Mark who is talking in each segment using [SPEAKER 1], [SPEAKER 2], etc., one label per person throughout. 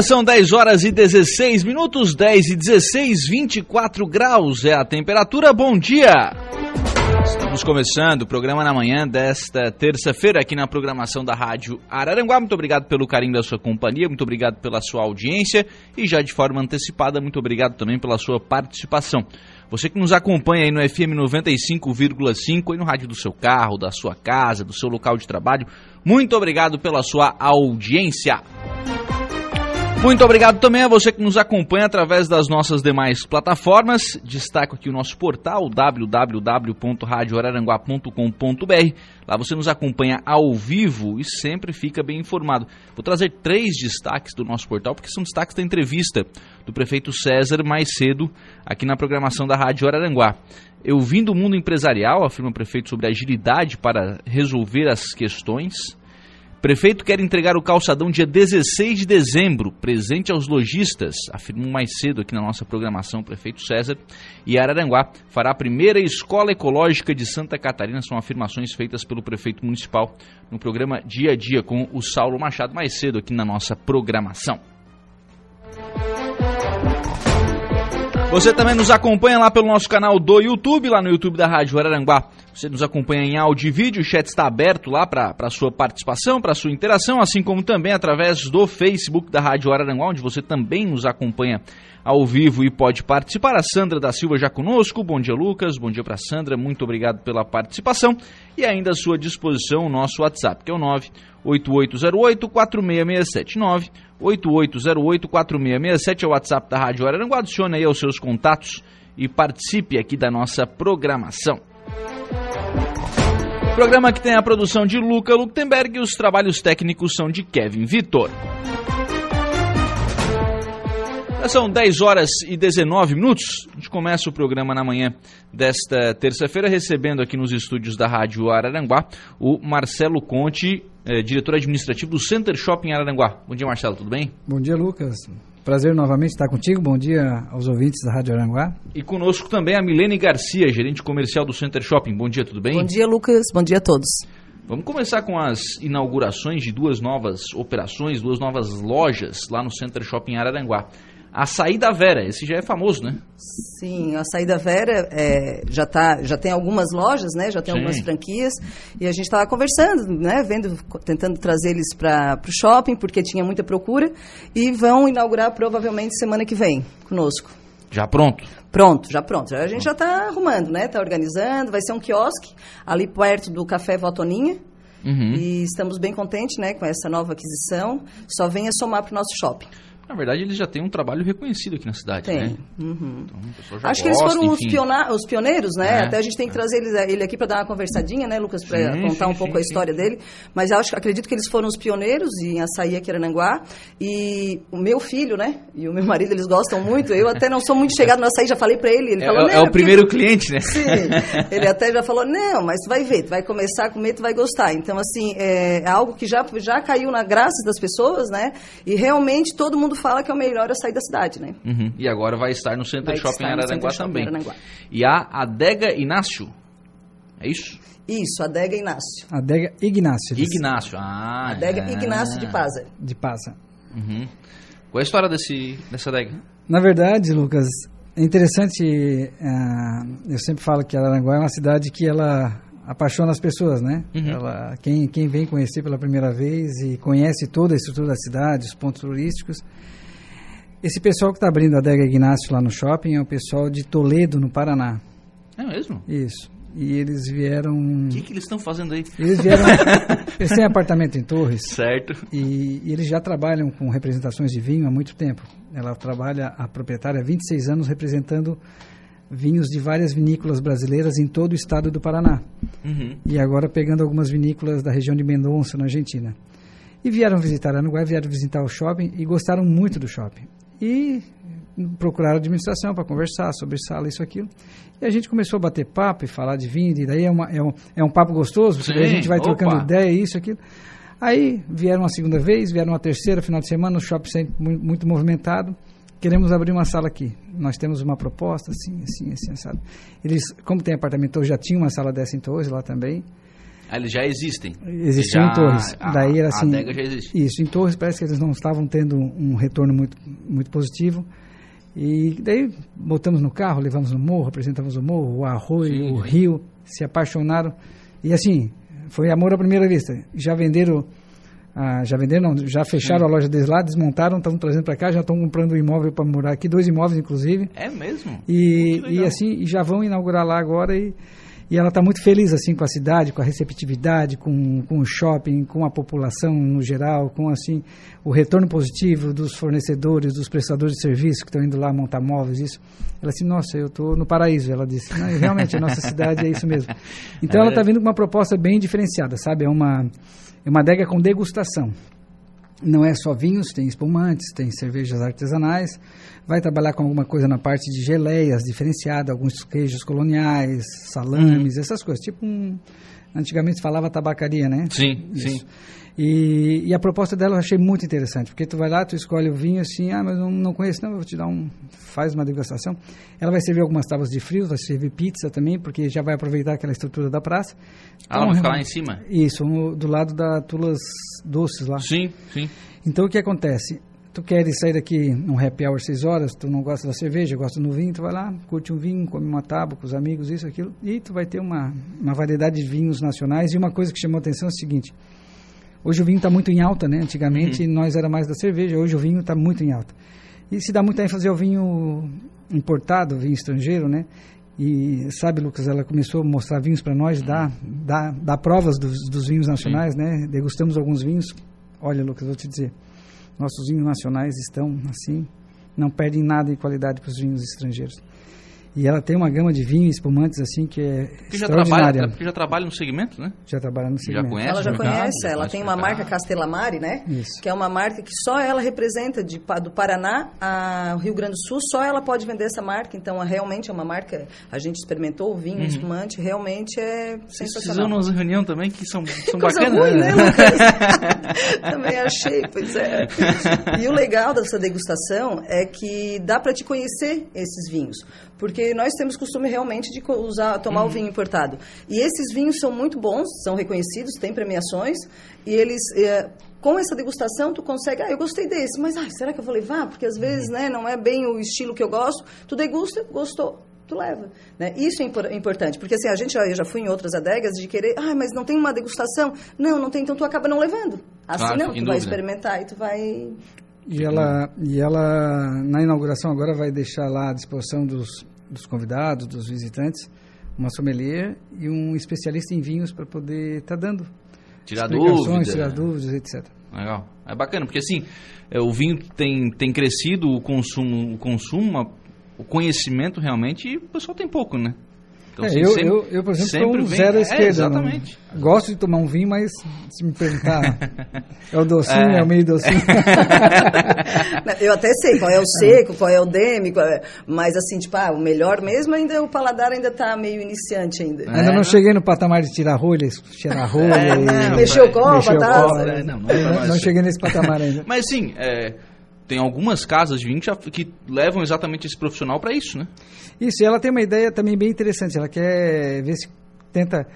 [SPEAKER 1] Agora são 10 horas e 16 minutos, 10 e 16, 24 graus é a temperatura. Bom dia! Estamos começando o programa na manhã desta terça-feira aqui na programação da Rádio Araranguá. Muito obrigado pelo carinho da sua companhia, muito obrigado pela sua audiência e já de forma antecipada, muito obrigado também pela sua participação. Você que nos acompanha aí no FM 95,5 e no rádio do seu carro, da sua casa, do seu local de trabalho, muito obrigado pela sua audiência. Muito obrigado também a você que nos acompanha através das nossas demais plataformas. Destaco aqui o nosso portal www.radioararanguá.com.br. Lá você nos acompanha ao vivo e sempre fica bem informado. Vou trazer três destaques do nosso portal, porque são destaques da entrevista do prefeito César mais cedo aqui na programação da Rádio Araranguá. Eu vim do mundo empresarial, afirma o prefeito, sobre agilidade para resolver as questões Prefeito quer entregar o calçadão dia 16 de dezembro, presente aos lojistas, afirmou mais cedo aqui na nossa programação o prefeito César. E Araranguá fará a primeira escola ecológica de Santa Catarina, são afirmações feitas pelo prefeito municipal no programa Dia a Dia com o Saulo Machado, mais cedo aqui na nossa programação. Você também nos acompanha lá pelo nosso canal do YouTube, lá no YouTube da Rádio Araranguá. Você nos acompanha em áudio e vídeo, o chat está aberto lá para a sua participação, para a sua interação, assim como também através do Facebook da Rádio Araranguá, onde você também nos acompanha ao vivo e pode participar. A Sandra da Silva já conosco. Bom dia, Lucas. Bom dia para Sandra. Muito obrigado pela participação. E ainda à sua disposição o nosso WhatsApp, que é o 98808 4667 8808-4667 é o WhatsApp da Rádio Araranguá. Adicione aí os seus contatos e participe aqui da nossa programação. Programa que tem a produção de Luca Luktenberg e os trabalhos técnicos são de Kevin Vitor. São 10 horas e 19 minutos. A gente começa o programa na manhã desta terça-feira, recebendo aqui nos estúdios da Rádio Araranguá o Marcelo Conte, eh, diretor administrativo do Center Shopping Araranguá. Bom dia, Marcelo, tudo bem?
[SPEAKER 2] Bom dia, Lucas. Prazer novamente estar contigo. Bom dia aos ouvintes da Rádio Aranguá.
[SPEAKER 1] E conosco também a Milene Garcia, gerente comercial do Center Shopping. Bom dia, tudo bem?
[SPEAKER 3] Bom dia, Lucas. Bom dia a todos.
[SPEAKER 1] Vamos começar com as inaugurações de duas novas operações, duas novas lojas lá no Center Shopping Araranguá. A Saída Vera, esse já é famoso, né?
[SPEAKER 3] Sim, a Saída Vera é, já, tá, já tem algumas lojas, né? Já tem Sim. algumas franquias. E a gente estava conversando, né? Vendo, tentando trazer eles para o shopping, porque tinha muita procura. E vão inaugurar provavelmente semana que vem conosco.
[SPEAKER 1] Já pronto?
[SPEAKER 3] Pronto, já pronto. A gente já está arrumando, né? Está organizando. Vai ser um quiosque ali perto do Café Votoninha. Uhum. E estamos bem contentes né, com essa nova aquisição. Só venha somar para o nosso shopping.
[SPEAKER 1] Na verdade, eles já têm um trabalho reconhecido aqui na cidade,
[SPEAKER 3] tem.
[SPEAKER 1] né?
[SPEAKER 3] Uhum. Então, Acho gosta, que eles foram os, piona os, pioneiros, né? É. Até a gente tem que trazer ele, ele aqui para dar uma conversadinha, né, Lucas, para contar sim, um pouco sim, a história dele. Mas acho, acredito que eles foram os pioneiros em açaí aqui em Arananguá. E o meu filho, né, e o meu marido, eles gostam muito. Eu até não sou muito chegado no açaí, já falei para ele. Ele
[SPEAKER 1] é,
[SPEAKER 3] falou,
[SPEAKER 1] é o primeiro cliente, né?
[SPEAKER 3] Sim. Ele até já falou, não, mas vai ver, tu vai começar a comer, tu vai gostar. Então, assim, é algo que já, já caiu na graça das pessoas, né? E realmente todo mundo fala que é o melhor sair da cidade, né?
[SPEAKER 1] Uhum. E agora vai estar no Center vai Shopping Araranguá também. Araranguá. E a Adega Inácio, é isso?
[SPEAKER 3] Isso, Adega Inácio.
[SPEAKER 2] Adega Ignácio.
[SPEAKER 1] Ignácio, ah.
[SPEAKER 3] Adega é. Ignácio de Paza.
[SPEAKER 2] De Paza.
[SPEAKER 1] Uhum. Qual é a história desse, dessa adega?
[SPEAKER 2] Na verdade, Lucas, é interessante, uh, eu sempre falo que Araranguá é uma cidade que ela apaixona as pessoas, né? Uhum. Ela, quem, quem vem conhecer pela primeira vez e conhece toda a estrutura da cidade, os pontos turísticos, esse pessoal que está abrindo a Adega Ignácio lá no shopping é o pessoal de Toledo, no Paraná.
[SPEAKER 1] É mesmo?
[SPEAKER 2] Isso. E eles vieram.
[SPEAKER 1] O que, que eles estão fazendo aí?
[SPEAKER 2] Eles vieram. eles têm apartamento em Torres.
[SPEAKER 1] Certo.
[SPEAKER 2] E, e, eles já trabalham com representações de vinho há muito tempo. Ela trabalha, a proprietária, há 26 anos representando vinhos de várias vinícolas brasileiras em todo o estado do Paraná. Uhum. E agora pegando algumas vinícolas da região de Mendonça, na Argentina. E vieram visitar Aranguá, vieram visitar o shopping e gostaram muito do shopping. E procuraram a administração para conversar sobre sala, isso, aquilo. E a gente começou a bater papo e falar de vinho, e daí é, uma, é, um, é um papo gostoso, Sim, a gente vai opa. trocando ideia, isso, aquilo. Aí vieram uma segunda vez, vieram uma terceira, final de semana, o shopping sempre muito movimentado. Queremos abrir uma sala aqui. Nós temos uma proposta, assim, assim, assim, sabe? Eles, como tem apartamento, já tinha uma sala dessa em Torres lá também.
[SPEAKER 1] Ah, eles já existem?
[SPEAKER 2] Existiam
[SPEAKER 1] já,
[SPEAKER 2] em Torres. A, Daí era assim.
[SPEAKER 1] A já existe.
[SPEAKER 2] Isso, em Torres parece que eles não estavam tendo um retorno muito, muito positivo. E daí botamos no carro, levamos no morro, apresentamos o morro, o arroio, Sim. o rio, se apaixonaram. E assim, foi amor à primeira vista. Já venderam, ah, já venderam, não, já fecharam Sim. a loja deles lá, desmontaram, estão trazendo para cá, já estão comprando um imóvel para morar aqui, dois imóveis inclusive.
[SPEAKER 1] É mesmo?
[SPEAKER 2] E, e assim, já vão inaugurar lá agora e e ela está muito feliz assim com a cidade, com a receptividade, com, com o shopping, com a população no geral, com assim o retorno positivo dos fornecedores, dos prestadores de serviço que estão indo lá montar móveis, isso. Ela disse, nossa, eu estou no paraíso. Ela disse, realmente a nossa cidade é isso mesmo. Então é ela está vindo com uma proposta bem diferenciada, sabe? É uma é uma adega com degustação. Não é só vinhos, tem espumantes, tem cervejas artesanais vai trabalhar com alguma coisa na parte de geleias diferenciada, alguns queijos coloniais, salames, uhum. essas coisas. Tipo um, antigamente falava tabacaria, né?
[SPEAKER 1] Sim, Isso. sim.
[SPEAKER 2] E, e, a proposta dela eu achei muito interessante, porque tu vai lá, tu escolhe o vinho assim, ah, mas eu não conheço, não, eu vou te dar um, faz uma degustação. Ela vai servir algumas tábuas de frios, vai servir pizza também, porque já vai aproveitar aquela estrutura da praça.
[SPEAKER 1] Ah, ela vai ficar lá em cima?
[SPEAKER 2] Isso, do lado da Tulas Doces lá.
[SPEAKER 1] Sim, sim.
[SPEAKER 2] Então o que acontece? tu queres sair daqui num happy hour 6 horas, tu não gosta da cerveja, gosta do vinho, tu vai lá, curte um vinho, come uma tábua com os amigos, isso, aquilo, e tu vai ter uma, uma variedade de vinhos nacionais. E uma coisa que chamou atenção é o seguinte, hoje o vinho está muito em alta, né? Antigamente uhum. nós era mais da cerveja, hoje o vinho está muito em alta. E se dá muita ênfase ao vinho importado, vinho estrangeiro, né? E sabe, Lucas, ela começou a mostrar vinhos para nós, dar, dar, dar provas dos, dos vinhos nacionais, Sim. né? Degustamos alguns vinhos. Olha, Lucas, vou te dizer, nossos vinhos nacionais estão assim, não perdem nada em qualidade para os vinhos estrangeiros. E ela tem uma gama de vinhos espumantes assim que é que já
[SPEAKER 1] trabalha, porque já trabalha no segmento, né?
[SPEAKER 2] Já trabalha no segmento.
[SPEAKER 1] Já conhece
[SPEAKER 3] ela já conhece, ela tem uma marca Castelamare, né? Isso. Que é uma marca que só ela representa de, do Paraná ao Rio Grande do Sul, só ela pode vender essa marca. Então, realmente é uma marca, a gente experimentou o vinho uhum. espumante, realmente é sensacional.
[SPEAKER 1] Vocês vão reunião também que são, são bacanas.
[SPEAKER 3] Ruim, né, Lucas? também achei, pois é. E o legal dessa degustação é que dá para te conhecer esses vinhos. Porque nós temos costume realmente de usar, tomar uhum. o vinho importado. E esses vinhos são muito bons, são reconhecidos, têm premiações, e eles... É, com essa degustação, tu consegue, ah, eu gostei desse, mas ah, será que eu vou levar? Porque às vezes, uhum. né, não é bem o estilo que eu gosto. Tu degusta, gostou, tu leva. Né? Isso é impor importante, porque assim, a gente, eu já fui em outras adegas de querer, ah, mas não tem uma degustação. Não, não tem, então tu acaba não levando. Assim claro, não, tu dúvida. vai experimentar e tu vai
[SPEAKER 2] e ela, e ela, na inauguração agora, vai deixar lá à disposição dos, dos convidados, dos visitantes, uma sommelier e um especialista em vinhos para poder estar tá dando
[SPEAKER 1] tirar dúvidas,
[SPEAKER 2] tirar dúvidas, etc.
[SPEAKER 1] Legal, é bacana porque assim é, o vinho tem, tem crescido o consumo, o consumo, o conhecimento realmente e o pessoal tem pouco, né?
[SPEAKER 2] Então, é, assim, eu, sempre, eu, eu, por exemplo, sou um vem, zero à é, esquerda. É,
[SPEAKER 1] exatamente.
[SPEAKER 2] Não, gosto de tomar um vinho, mas se me perguntar, é o docinho, é, é o meio docinho.
[SPEAKER 3] eu até sei qual é o seco, qual é o demi, é, mas assim, tipo, ah, o melhor mesmo ainda, o paladar ainda está meio iniciante ainda.
[SPEAKER 2] Ainda não cheguei no patamar de tirar rolha, cheirar rolha.
[SPEAKER 3] e, mexer o copo, tá?
[SPEAKER 2] Não, não, não, não cheguei nesse patamar ainda.
[SPEAKER 1] Mas sim, tem algumas casas de vinho que levam exatamente esse profissional para isso, né?
[SPEAKER 2] Isso, e ela tem uma ideia também bem interessante. Ela quer ver se tenta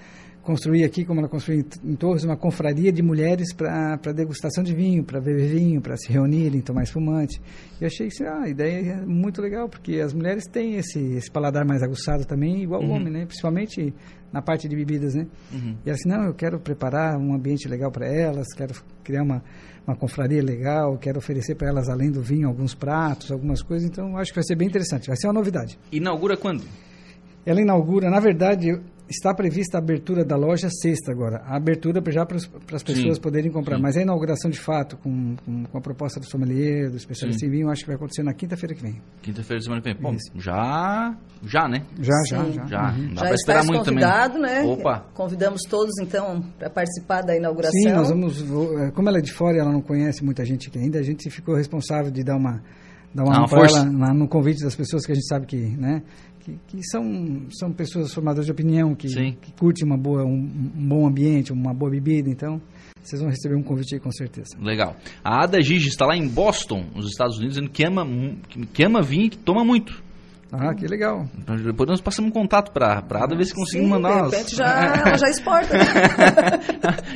[SPEAKER 2] construir aqui, como ela construiu em Torres, uma confraria de mulheres para degustação de vinho, para beber vinho, para se reunirem, tomar espumante. E achei que ah, a ideia é muito legal, porque as mulheres têm esse, esse paladar mais aguçado também, igual uhum. o homem, né? Principalmente na parte de bebidas, né? Uhum. E ela disse, não, eu quero preparar um ambiente legal para elas, quero criar uma, uma confraria legal, quero oferecer para elas, além do vinho, alguns pratos, algumas coisas. Então, acho que vai ser bem interessante. Vai ser uma novidade.
[SPEAKER 1] Inaugura quando?
[SPEAKER 2] Ela inaugura, na verdade, está prevista a abertura da loja sexta agora. A abertura já para as pessoas sim, poderem comprar. Sim. Mas a inauguração de fato, com, com, com, a proposta do sommelier, do especialista sim. em vinho, acho que vai acontecer na quinta-feira que vem.
[SPEAKER 1] Quinta-feira semana que vem. Bom, já, já, né?
[SPEAKER 2] Já, já, já.
[SPEAKER 1] Já, uhum. dá já esperar muito
[SPEAKER 3] convidado,
[SPEAKER 1] também.
[SPEAKER 3] né? Opa. Convidamos todos, então, para participar da inauguração.
[SPEAKER 2] Sim, nós vamos... É, como ela é de fora e ela não conhece muita gente aqui ainda, a gente ficou responsável de dar uma dar uma, uma força no convite das pessoas que a gente sabe que, né, que, que são, são pessoas formadoras de opinião, que, que curtem uma boa, um, um, bom ambiente, uma boa bebida, então vocês vão receber um convite aí com certeza.
[SPEAKER 1] Legal. A Ada Gigi está lá em Boston, nos Estados Unidos, dizendo que ama, que ama vinho e que toma muito.
[SPEAKER 2] Ah, que legal.
[SPEAKER 1] Então, depois nós passamos um contato para a Ada ver se conseguimos mandar
[SPEAKER 3] de repente já, ela já exporta.
[SPEAKER 1] Né?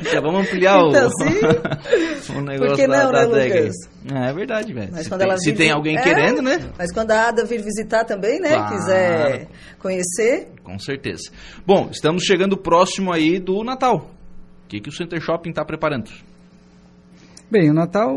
[SPEAKER 1] já vamos ampliar
[SPEAKER 3] então,
[SPEAKER 1] o, o negócio
[SPEAKER 3] não,
[SPEAKER 1] da,
[SPEAKER 3] né, Lucas?
[SPEAKER 1] É, é verdade, velho. Se, tem, se tem alguém
[SPEAKER 3] é,
[SPEAKER 1] querendo, né?
[SPEAKER 3] Mas quando a Ada vir visitar também, né? Claro. Quiser conhecer.
[SPEAKER 1] Com certeza. Bom, estamos chegando próximo aí do Natal. O que, que o Center Shopping está preparando?
[SPEAKER 2] Bem, o Natal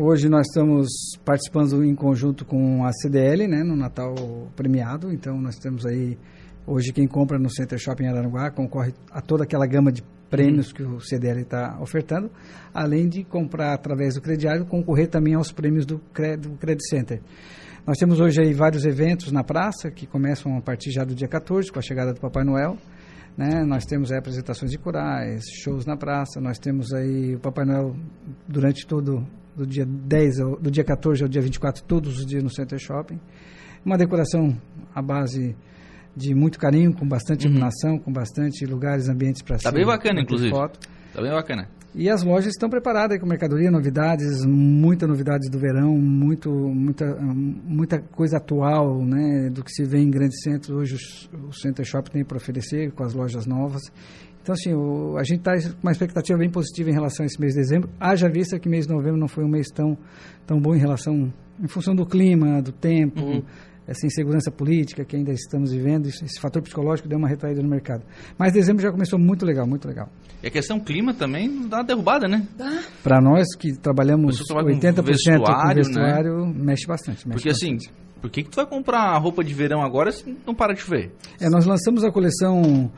[SPEAKER 2] Hoje nós estamos participando em conjunto com a CDL, né, no Natal premiado. Então nós temos aí hoje quem compra no Center Shopping Araranguá concorre a toda aquela gama de prêmios uhum. que o CDL está ofertando, além de comprar através do crediário, concorrer também aos prêmios do, do Credit Center. Nós temos hoje aí vários eventos na praça que começam a partir já do dia 14 com a chegada do Papai Noel. Né? Nós temos aí apresentações de corais, shows na praça, nós temos aí o Papai Noel durante todo do dia 10 ao, do dia 14 ao dia 24, todos os dias no Center Shopping. Uma decoração à base de muito carinho, com bastante uhum. iluminação, com bastante lugares, ambientes para
[SPEAKER 1] Tá bem bacana, inclusive. Foto. Tá bem bacana.
[SPEAKER 2] E as lojas estão preparadas com mercadoria, novidades, muita novidades do verão, muito, muita, muita coisa atual, né, do que se vê em grandes centros. Hoje o, o Center Shopping tem para oferecer com as lojas novas. Então, assim, o, a gente está com uma expectativa bem positiva em relação a esse mês de dezembro. Haja vista que mês de novembro não foi um mês tão, tão bom em relação, em função do clima, do tempo, uhum. essa insegurança política que ainda estamos vivendo, esse, esse fator psicológico deu uma retraída no mercado. Mas dezembro já começou muito legal, muito legal.
[SPEAKER 1] E a questão clima também dá uma derrubada, né?
[SPEAKER 2] Para nós que trabalhamos 80% com vestuário, com vestuário né? mexe bastante. Mexe
[SPEAKER 1] Porque assim,
[SPEAKER 2] bastante.
[SPEAKER 1] assim, por que, que tu vai comprar roupa de verão agora se não para de chover?
[SPEAKER 2] É, nós lançamos a coleção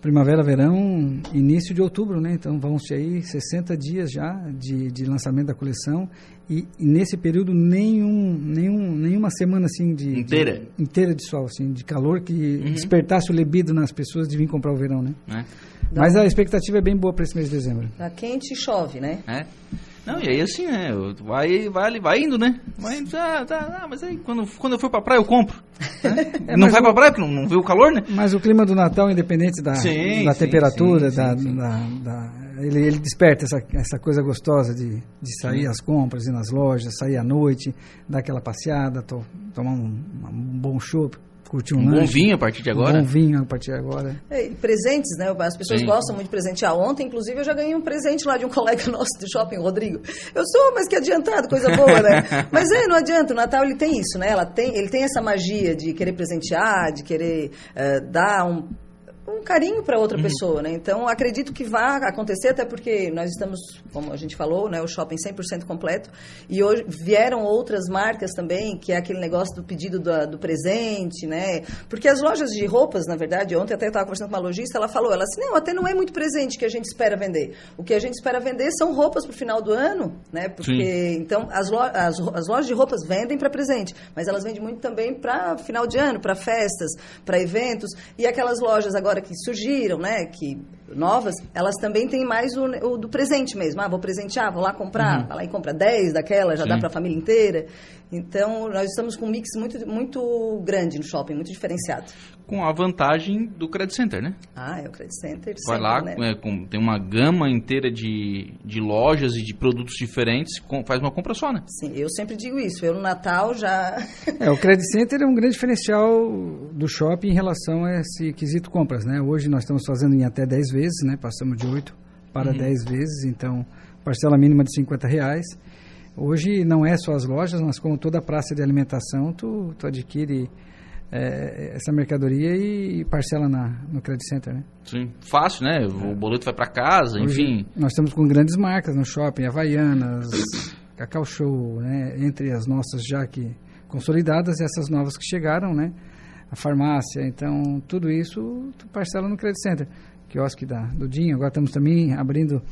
[SPEAKER 2] primavera, verão, início de outubro, né? Então vão ser aí 60 dias já de, de lançamento da coleção e, e, nesse período nenhum, nenhum, nenhuma semana assim de
[SPEAKER 1] inteira
[SPEAKER 2] de, inteira de sol, assim, de calor que uhum. despertasse o libido nas pessoas de vir comprar o verão, né? É. Mas a expectativa é bem boa para esse mês de dezembro.
[SPEAKER 3] Tá quente e chove, né?
[SPEAKER 1] É. Não, e aí assim, né? Vai, vai, vai indo, né? Vai indo, ah, tá, ah, mas aí quando, quando eu for pra praia eu compro. Né? É, não vai o, pra praia porque não, não vê o calor, né?
[SPEAKER 2] Mas o clima do Natal, independente da, sim, da sim, temperatura, sim, da, da, da, ele, ele desperta essa, essa coisa gostosa de, de sair às compras, ir nas lojas, sair à noite, dar aquela passeada, to, tomar um, um bom chopp curtir um, um
[SPEAKER 1] bom vinho a partir de agora.
[SPEAKER 2] Um bom vinho a partir de agora.
[SPEAKER 3] É, presentes, né? As pessoas Sim. gostam muito de presentear. Ontem, inclusive, eu já ganhei um presente lá de um colega nosso do shopping, Rodrigo. Eu sou, mas que adiantado, coisa boa, né? mas é, não adianta. O Natal ele tem isso, né? Ela tem, ele tem essa magia de querer presentear, de querer uh, dar um um carinho para outra uhum. pessoa, né? Então, acredito que vai acontecer, até porque nós estamos, como a gente falou, né, o shopping 100% completo, e hoje vieram outras marcas também, que é aquele negócio do pedido do, do presente, né? Porque as lojas de roupas, na verdade, ontem até eu estava conversando com uma lojista, ela falou, ela assim, não, até não é muito presente que a gente espera vender. O que a gente espera vender são roupas para o final do ano, né? Porque, Sim. então, as, lo, as, as lojas de roupas vendem para presente, mas elas vendem muito também para final de ano, para festas, para eventos, e aquelas lojas agora agora que surgiram, né, que novas, elas também têm mais o, o do presente mesmo. Ah, vou presentear, vou lá comprar, uhum. vai lá e compra 10 daquela, já Sim. dá para a família inteira. Então, nós estamos com um mix muito, muito grande no shopping, muito diferenciado.
[SPEAKER 1] Com a vantagem do Credit Center, né?
[SPEAKER 3] Ah, é o Credit Center.
[SPEAKER 1] Vai sempre, lá, né? é, com, tem uma gama inteira de, de lojas e de produtos diferentes, com, faz uma compra só, né?
[SPEAKER 3] Sim, eu sempre digo isso. Eu no Natal já.
[SPEAKER 2] é, o Credit Center é um grande diferencial do shopping em relação a esse quesito compras, né? Hoje nós estamos fazendo em até 10 vezes, né? Passamos de 8 para uhum. 10 vezes, então parcela mínima de 50 reais. Hoje não é só as lojas, mas como toda praça de alimentação, tu, tu adquire é, essa mercadoria e, parcela na, no Credit Center, né?
[SPEAKER 1] Sim, fácil, né? O boleto vai para casa, Hoje, enfim.
[SPEAKER 2] Nós estamos com grandes marcas no shopping, Havaianas, Cacau Show, né? Entre as nossas já que consolidadas e essas novas que chegaram, né? a farmácia. Então, tudo isso tu parcela no Credit Center. Quiosque da, do Dinho. Agora estamos também abrindo,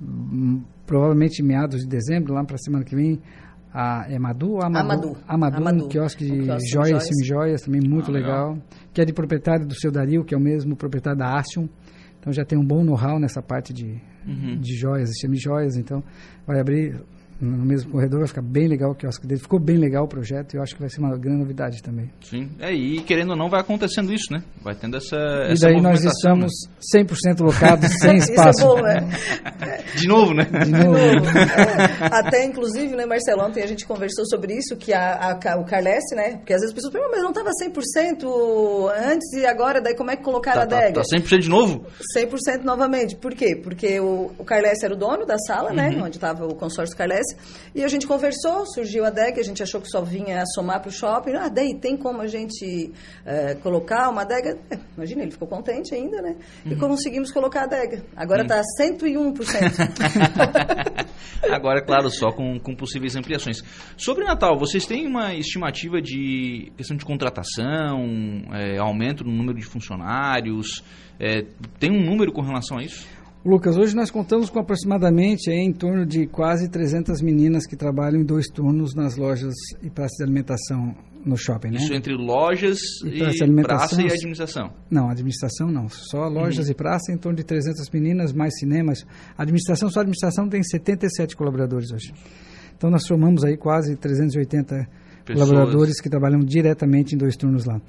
[SPEAKER 2] hum, provavelmente meados de dezembro, lá para a semana que vem, a Emadu,
[SPEAKER 3] Amadu, Amadu,
[SPEAKER 2] Amadu, Amadu. um quiosque de um joias, semi-joias, também muito ah, legal, legal, que é de proprietário do seu Dario, que é o mesmo proprietário da Astium. Então já tem um bom know-how nessa parte de, uhum. de joias e semi-joias. Então vai abrir no mesmo corredor, vai ficar bem legal o quiosque dele. Ficou bem legal o projeto e eu acho que vai ser uma grande novidade também.
[SPEAKER 1] Sim, é, e querendo ou não, vai acontecendo isso, né? Vai tendo essa.
[SPEAKER 2] E daí nós estamos né? 100% locados, sem espaço.
[SPEAKER 3] isso é bom, né?
[SPEAKER 1] De novo, né?
[SPEAKER 3] De novo. é, até, inclusive, né, Marcelo, ontem a gente conversou sobre isso, que a, a o Carlesse, né? Porque às vezes as pessoas perguntam, mas não estava 100% antes e agora, daí como é que colocaram
[SPEAKER 1] tá,
[SPEAKER 3] a adega?
[SPEAKER 1] Tá, tá 100% de novo?
[SPEAKER 3] 100% novamente. Por quê? Porque o, o Carlesse era o dono da sala, né? uhum. né? Onde estava o consórcio Carlesse. E a gente conversou, surgiu a DEG, a gente achou que só vinha somar para o shopping. Ah, daí tem como a gente é, colocar uma adega? É, imagina, ele ficou contente ainda, né? Uhum. E conseguimos colocar a adega. Agora está uhum. 101%.
[SPEAKER 1] Agora, claro, só com, com possíveis ampliações. Sobre Natal, vocês têm uma estimativa de questão de contratação, é, aumento no número de funcionários? É, tem um número com relação a isso?
[SPEAKER 2] Lucas, hoje nós contamos com aproximadamente é, em torno de quase 300 meninas que trabalham em dois turnos nas lojas e praças de alimentação no shopping, né?
[SPEAKER 1] Isso entre lojas e, praça, e praça e administração?
[SPEAKER 2] Não, administração não. Só lojas uhum. e praça, em torno de 300 meninas, mais cinemas. A administração, só a administração tem 77 colaboradores hoje. Então nós formamos aí quase 380 Pessoas. colaboradores que trabalham diretamente em dois turnos lá.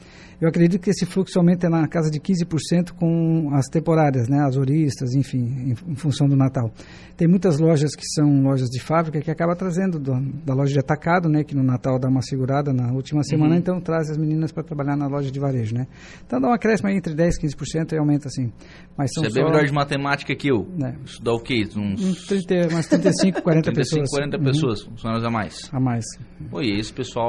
[SPEAKER 2] Eu acredito que esse fluxo aumenta na casa de 15% com as temporárias, né, as horistas, enfim, em, em, função do Natal. Tem muitas lojas que são lojas de fábrica que acaba trazendo do, da loja de atacado, né, que no Natal dá uma segurada na última semana, uhum. então traz as meninas para trabalhar na loja de varejo, né. Então dá uma aí entre 10 e 15% e aumenta assim.
[SPEAKER 1] Mas são Você é bem melhor de matemática que eu. Né. Isso dá o quê?
[SPEAKER 2] Uns... 30, umas 35, 40 35, pessoas.
[SPEAKER 1] 40 uhum. pessoas, funcionários a mais.
[SPEAKER 2] A mais.
[SPEAKER 1] Oi, esse pessoal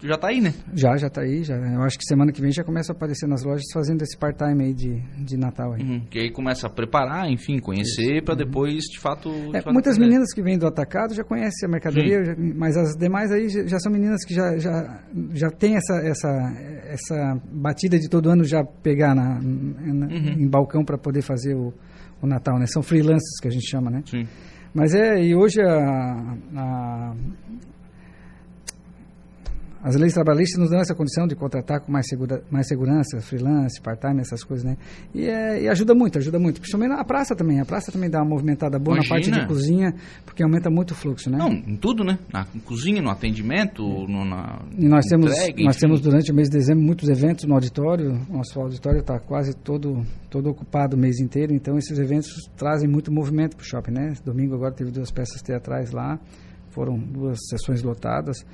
[SPEAKER 1] já está aí, né?
[SPEAKER 2] Já, já está aí. Já. Eu acho que semana que vem já começa a aparecer nas lojas fazendo esse part-time aí de, de Natal. Aí.
[SPEAKER 1] Uhum, que aí começa a preparar, enfim, conhecer para uhum. depois, de fato... De
[SPEAKER 2] é,
[SPEAKER 1] fato
[SPEAKER 2] muitas meninas que vêm do atacado já conhecem a mercadoria, já, mas as demais aí já, já, são meninas que já, já, já tem essa, essa, essa batida de todo ano já pegar na, na uhum. em balcão para poder fazer o, o Natal, né? São freelancers que a gente chama, né?
[SPEAKER 1] Sim.
[SPEAKER 2] Mas é, e hoje a, a as leis trabalhistas nos dão essa condição de contratar com mais, segura, mais segurança, freelance, part-time, essas coisas, né? E, é, e, ajuda muito, ajuda muito. Principalmente na praça também. A praça também dá uma movimentada boa Imagina. na parte de cozinha, porque aumenta muito o fluxo, né?
[SPEAKER 1] Não, em tudo, né? Na cozinha, no atendimento, no, na
[SPEAKER 2] E nós temos, entrega, nós temos durante o mês de dezembro muitos eventos no auditório. Nosso auditório está quase todo, todo ocupado o mês inteiro, então esses eventos trazem muito movimento para o shopping, né? Domingo agora teve duas peças teatrais lá, foram duas sessões lotadas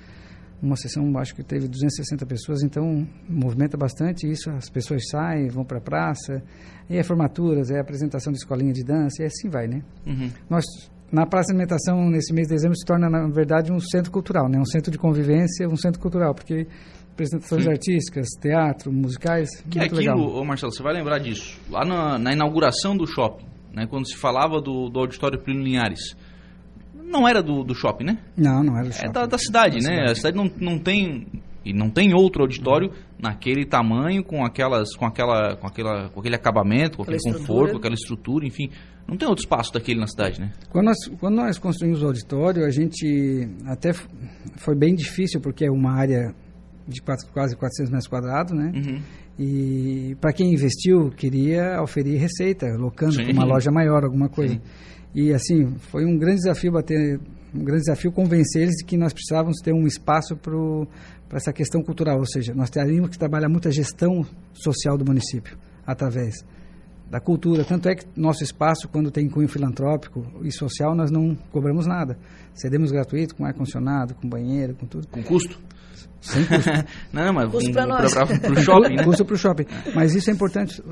[SPEAKER 2] uma sessão, acho que teve 260 pessoas, então movimenta bastante isso, as pessoas saem, vão para a praça, e é formaturas, é apresentação de escolinha de dança, e assim vai, né? Uhum. Nós, na Praça de Alimentação, nesse mês de dezembro, se torna, na verdade, um centro cultural, né? Um centro de convivência, um centro cultural, porque apresentações Sim. artísticas, teatro, musicais,
[SPEAKER 1] que muito é aquilo, legal. Ô Marcelo, você vai lembrar disso, lá na, na inauguração do shopping, né? Quando se falava do, do auditório Plínio Linhares, não era do, do shopping, né?
[SPEAKER 2] Não, não era do shopping.
[SPEAKER 1] É da, da cidade, da né? Cidade. A cidade não, não tem e não tem outro auditório naquele tamanho com aquelas com aquela com aquela com aquele acabamento, com aquele conforto, com aquela estrutura, enfim, não tem outro espaço daquele na cidade, né?
[SPEAKER 2] Quando nós quando nós construímos o auditório, a gente até foi bem difícil porque é uma área de quatro, quase 400 metros quadrados, né? Uhum. E para quem investiu queria oferir receita, locando uma loja maior, alguma coisa. Sim. E assim, foi um grande desafio bater, um grande desafio convencer eles de que nós precisávamos ter um espaço para essa questão cultural, ou seja, nós teríamos que trabalhar muito a gestão social do município através da cultura. Tanto é que nosso espaço, quando tem cunho filantrópico e social, nós não cobramos nada. Cedemos gratuito, com ar-condicionado, com banheiro, com tudo.
[SPEAKER 1] Com custo?
[SPEAKER 2] Sem custo.
[SPEAKER 1] não, mas
[SPEAKER 3] custo para nós.
[SPEAKER 1] Para o shopping, né?
[SPEAKER 2] Custo para o shopping. Mas isso é importante.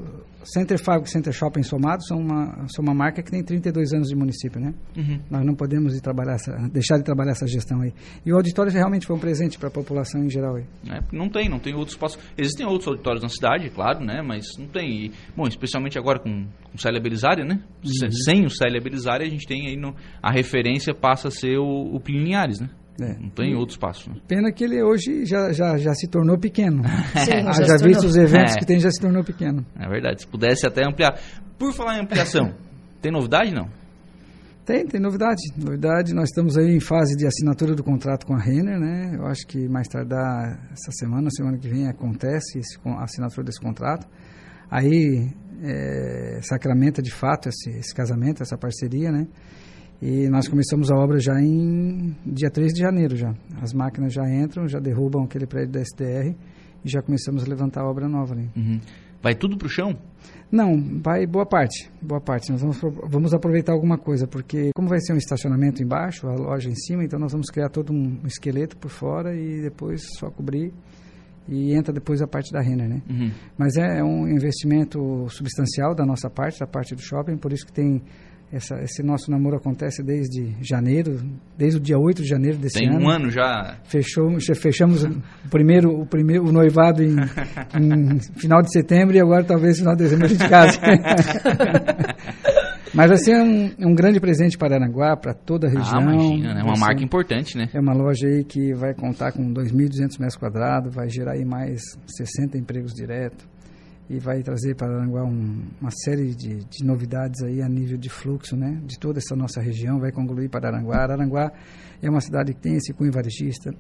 [SPEAKER 2] Center Fábrica e Center Shopping somados são uma, são uma marca que tem 32 anos de município, né? Uhum. Nós não podemos trabalhar essa, deixar de trabalhar essa gestão aí. E o auditório realmente foi um presente para a população em geral aí.
[SPEAKER 1] É, não tem, não tem outros espaços. Existem outros auditórios na cidade, claro, né? Mas não tem. E, bom, especialmente agora com, com Célia Belisária, né? Uhum. Sem o Célia Belisária, a gente tem aí no, a referência passa a ser o, o Linhares, né? É. Não tem outro espaço. Né?
[SPEAKER 2] Pena que ele hoje já, já, já se tornou pequeno. Sim, ah, já, já visto os eventos é. que tem, já se tornou pequeno.
[SPEAKER 1] É verdade, se pudesse até ampliar. Por falar em ampliação, tem novidade não?
[SPEAKER 2] Tem, tem novidade. Novidade, nós estamos aí em fase de assinatura do contrato com a Renner, né? Eu acho que mais tardar essa semana, semana que vem acontece esse, a assinatura desse contrato. Aí é, sacramenta de fato esse, esse casamento, essa parceria, né? E nós começamos a obra já em dia 3 de janeiro já. As máquinas já entram, já derrubam aquele prédio da SDR e já começamos a levantar a obra nova ali.
[SPEAKER 1] Uhum. Vai tudo para o chão?
[SPEAKER 2] Não, vai boa parte, boa parte. Nós vamos, vamos aproveitar alguma coisa, porque como vai ser um estacionamento embaixo, a loja em cima, então nós vamos criar todo um esqueleto por fora e depois só cobrir e entra depois a parte da Renner, né? Uhum. Mas é um investimento substancial da nossa parte, da parte do shopping, por isso que tem essa, esse nosso namoro acontece desde janeiro, desde o dia 8 de janeiro desse
[SPEAKER 1] Tem
[SPEAKER 2] ano.
[SPEAKER 1] Tem um ano já.
[SPEAKER 2] Fechou, fechamos o primeiro, o primeiro o noivado em, em, final de setembro e agora talvez final de dezembro a gente case. Mas vai ser um, um, grande presente para Aranguá, para toda a ah, região. Ah,
[SPEAKER 1] imagina, né? É uma marca importante, né?
[SPEAKER 2] É uma loja aí que vai contar com 2.200 metros quadrados, vai gerar aí mais 60 empregos diretos e vai trazer para Aranguá um, uma série de, de, novidades aí a nível de fluxo, né, de toda essa nossa região, vai concluir para Aranguá. Aranguá é uma cidade que tem esse cunho varejista,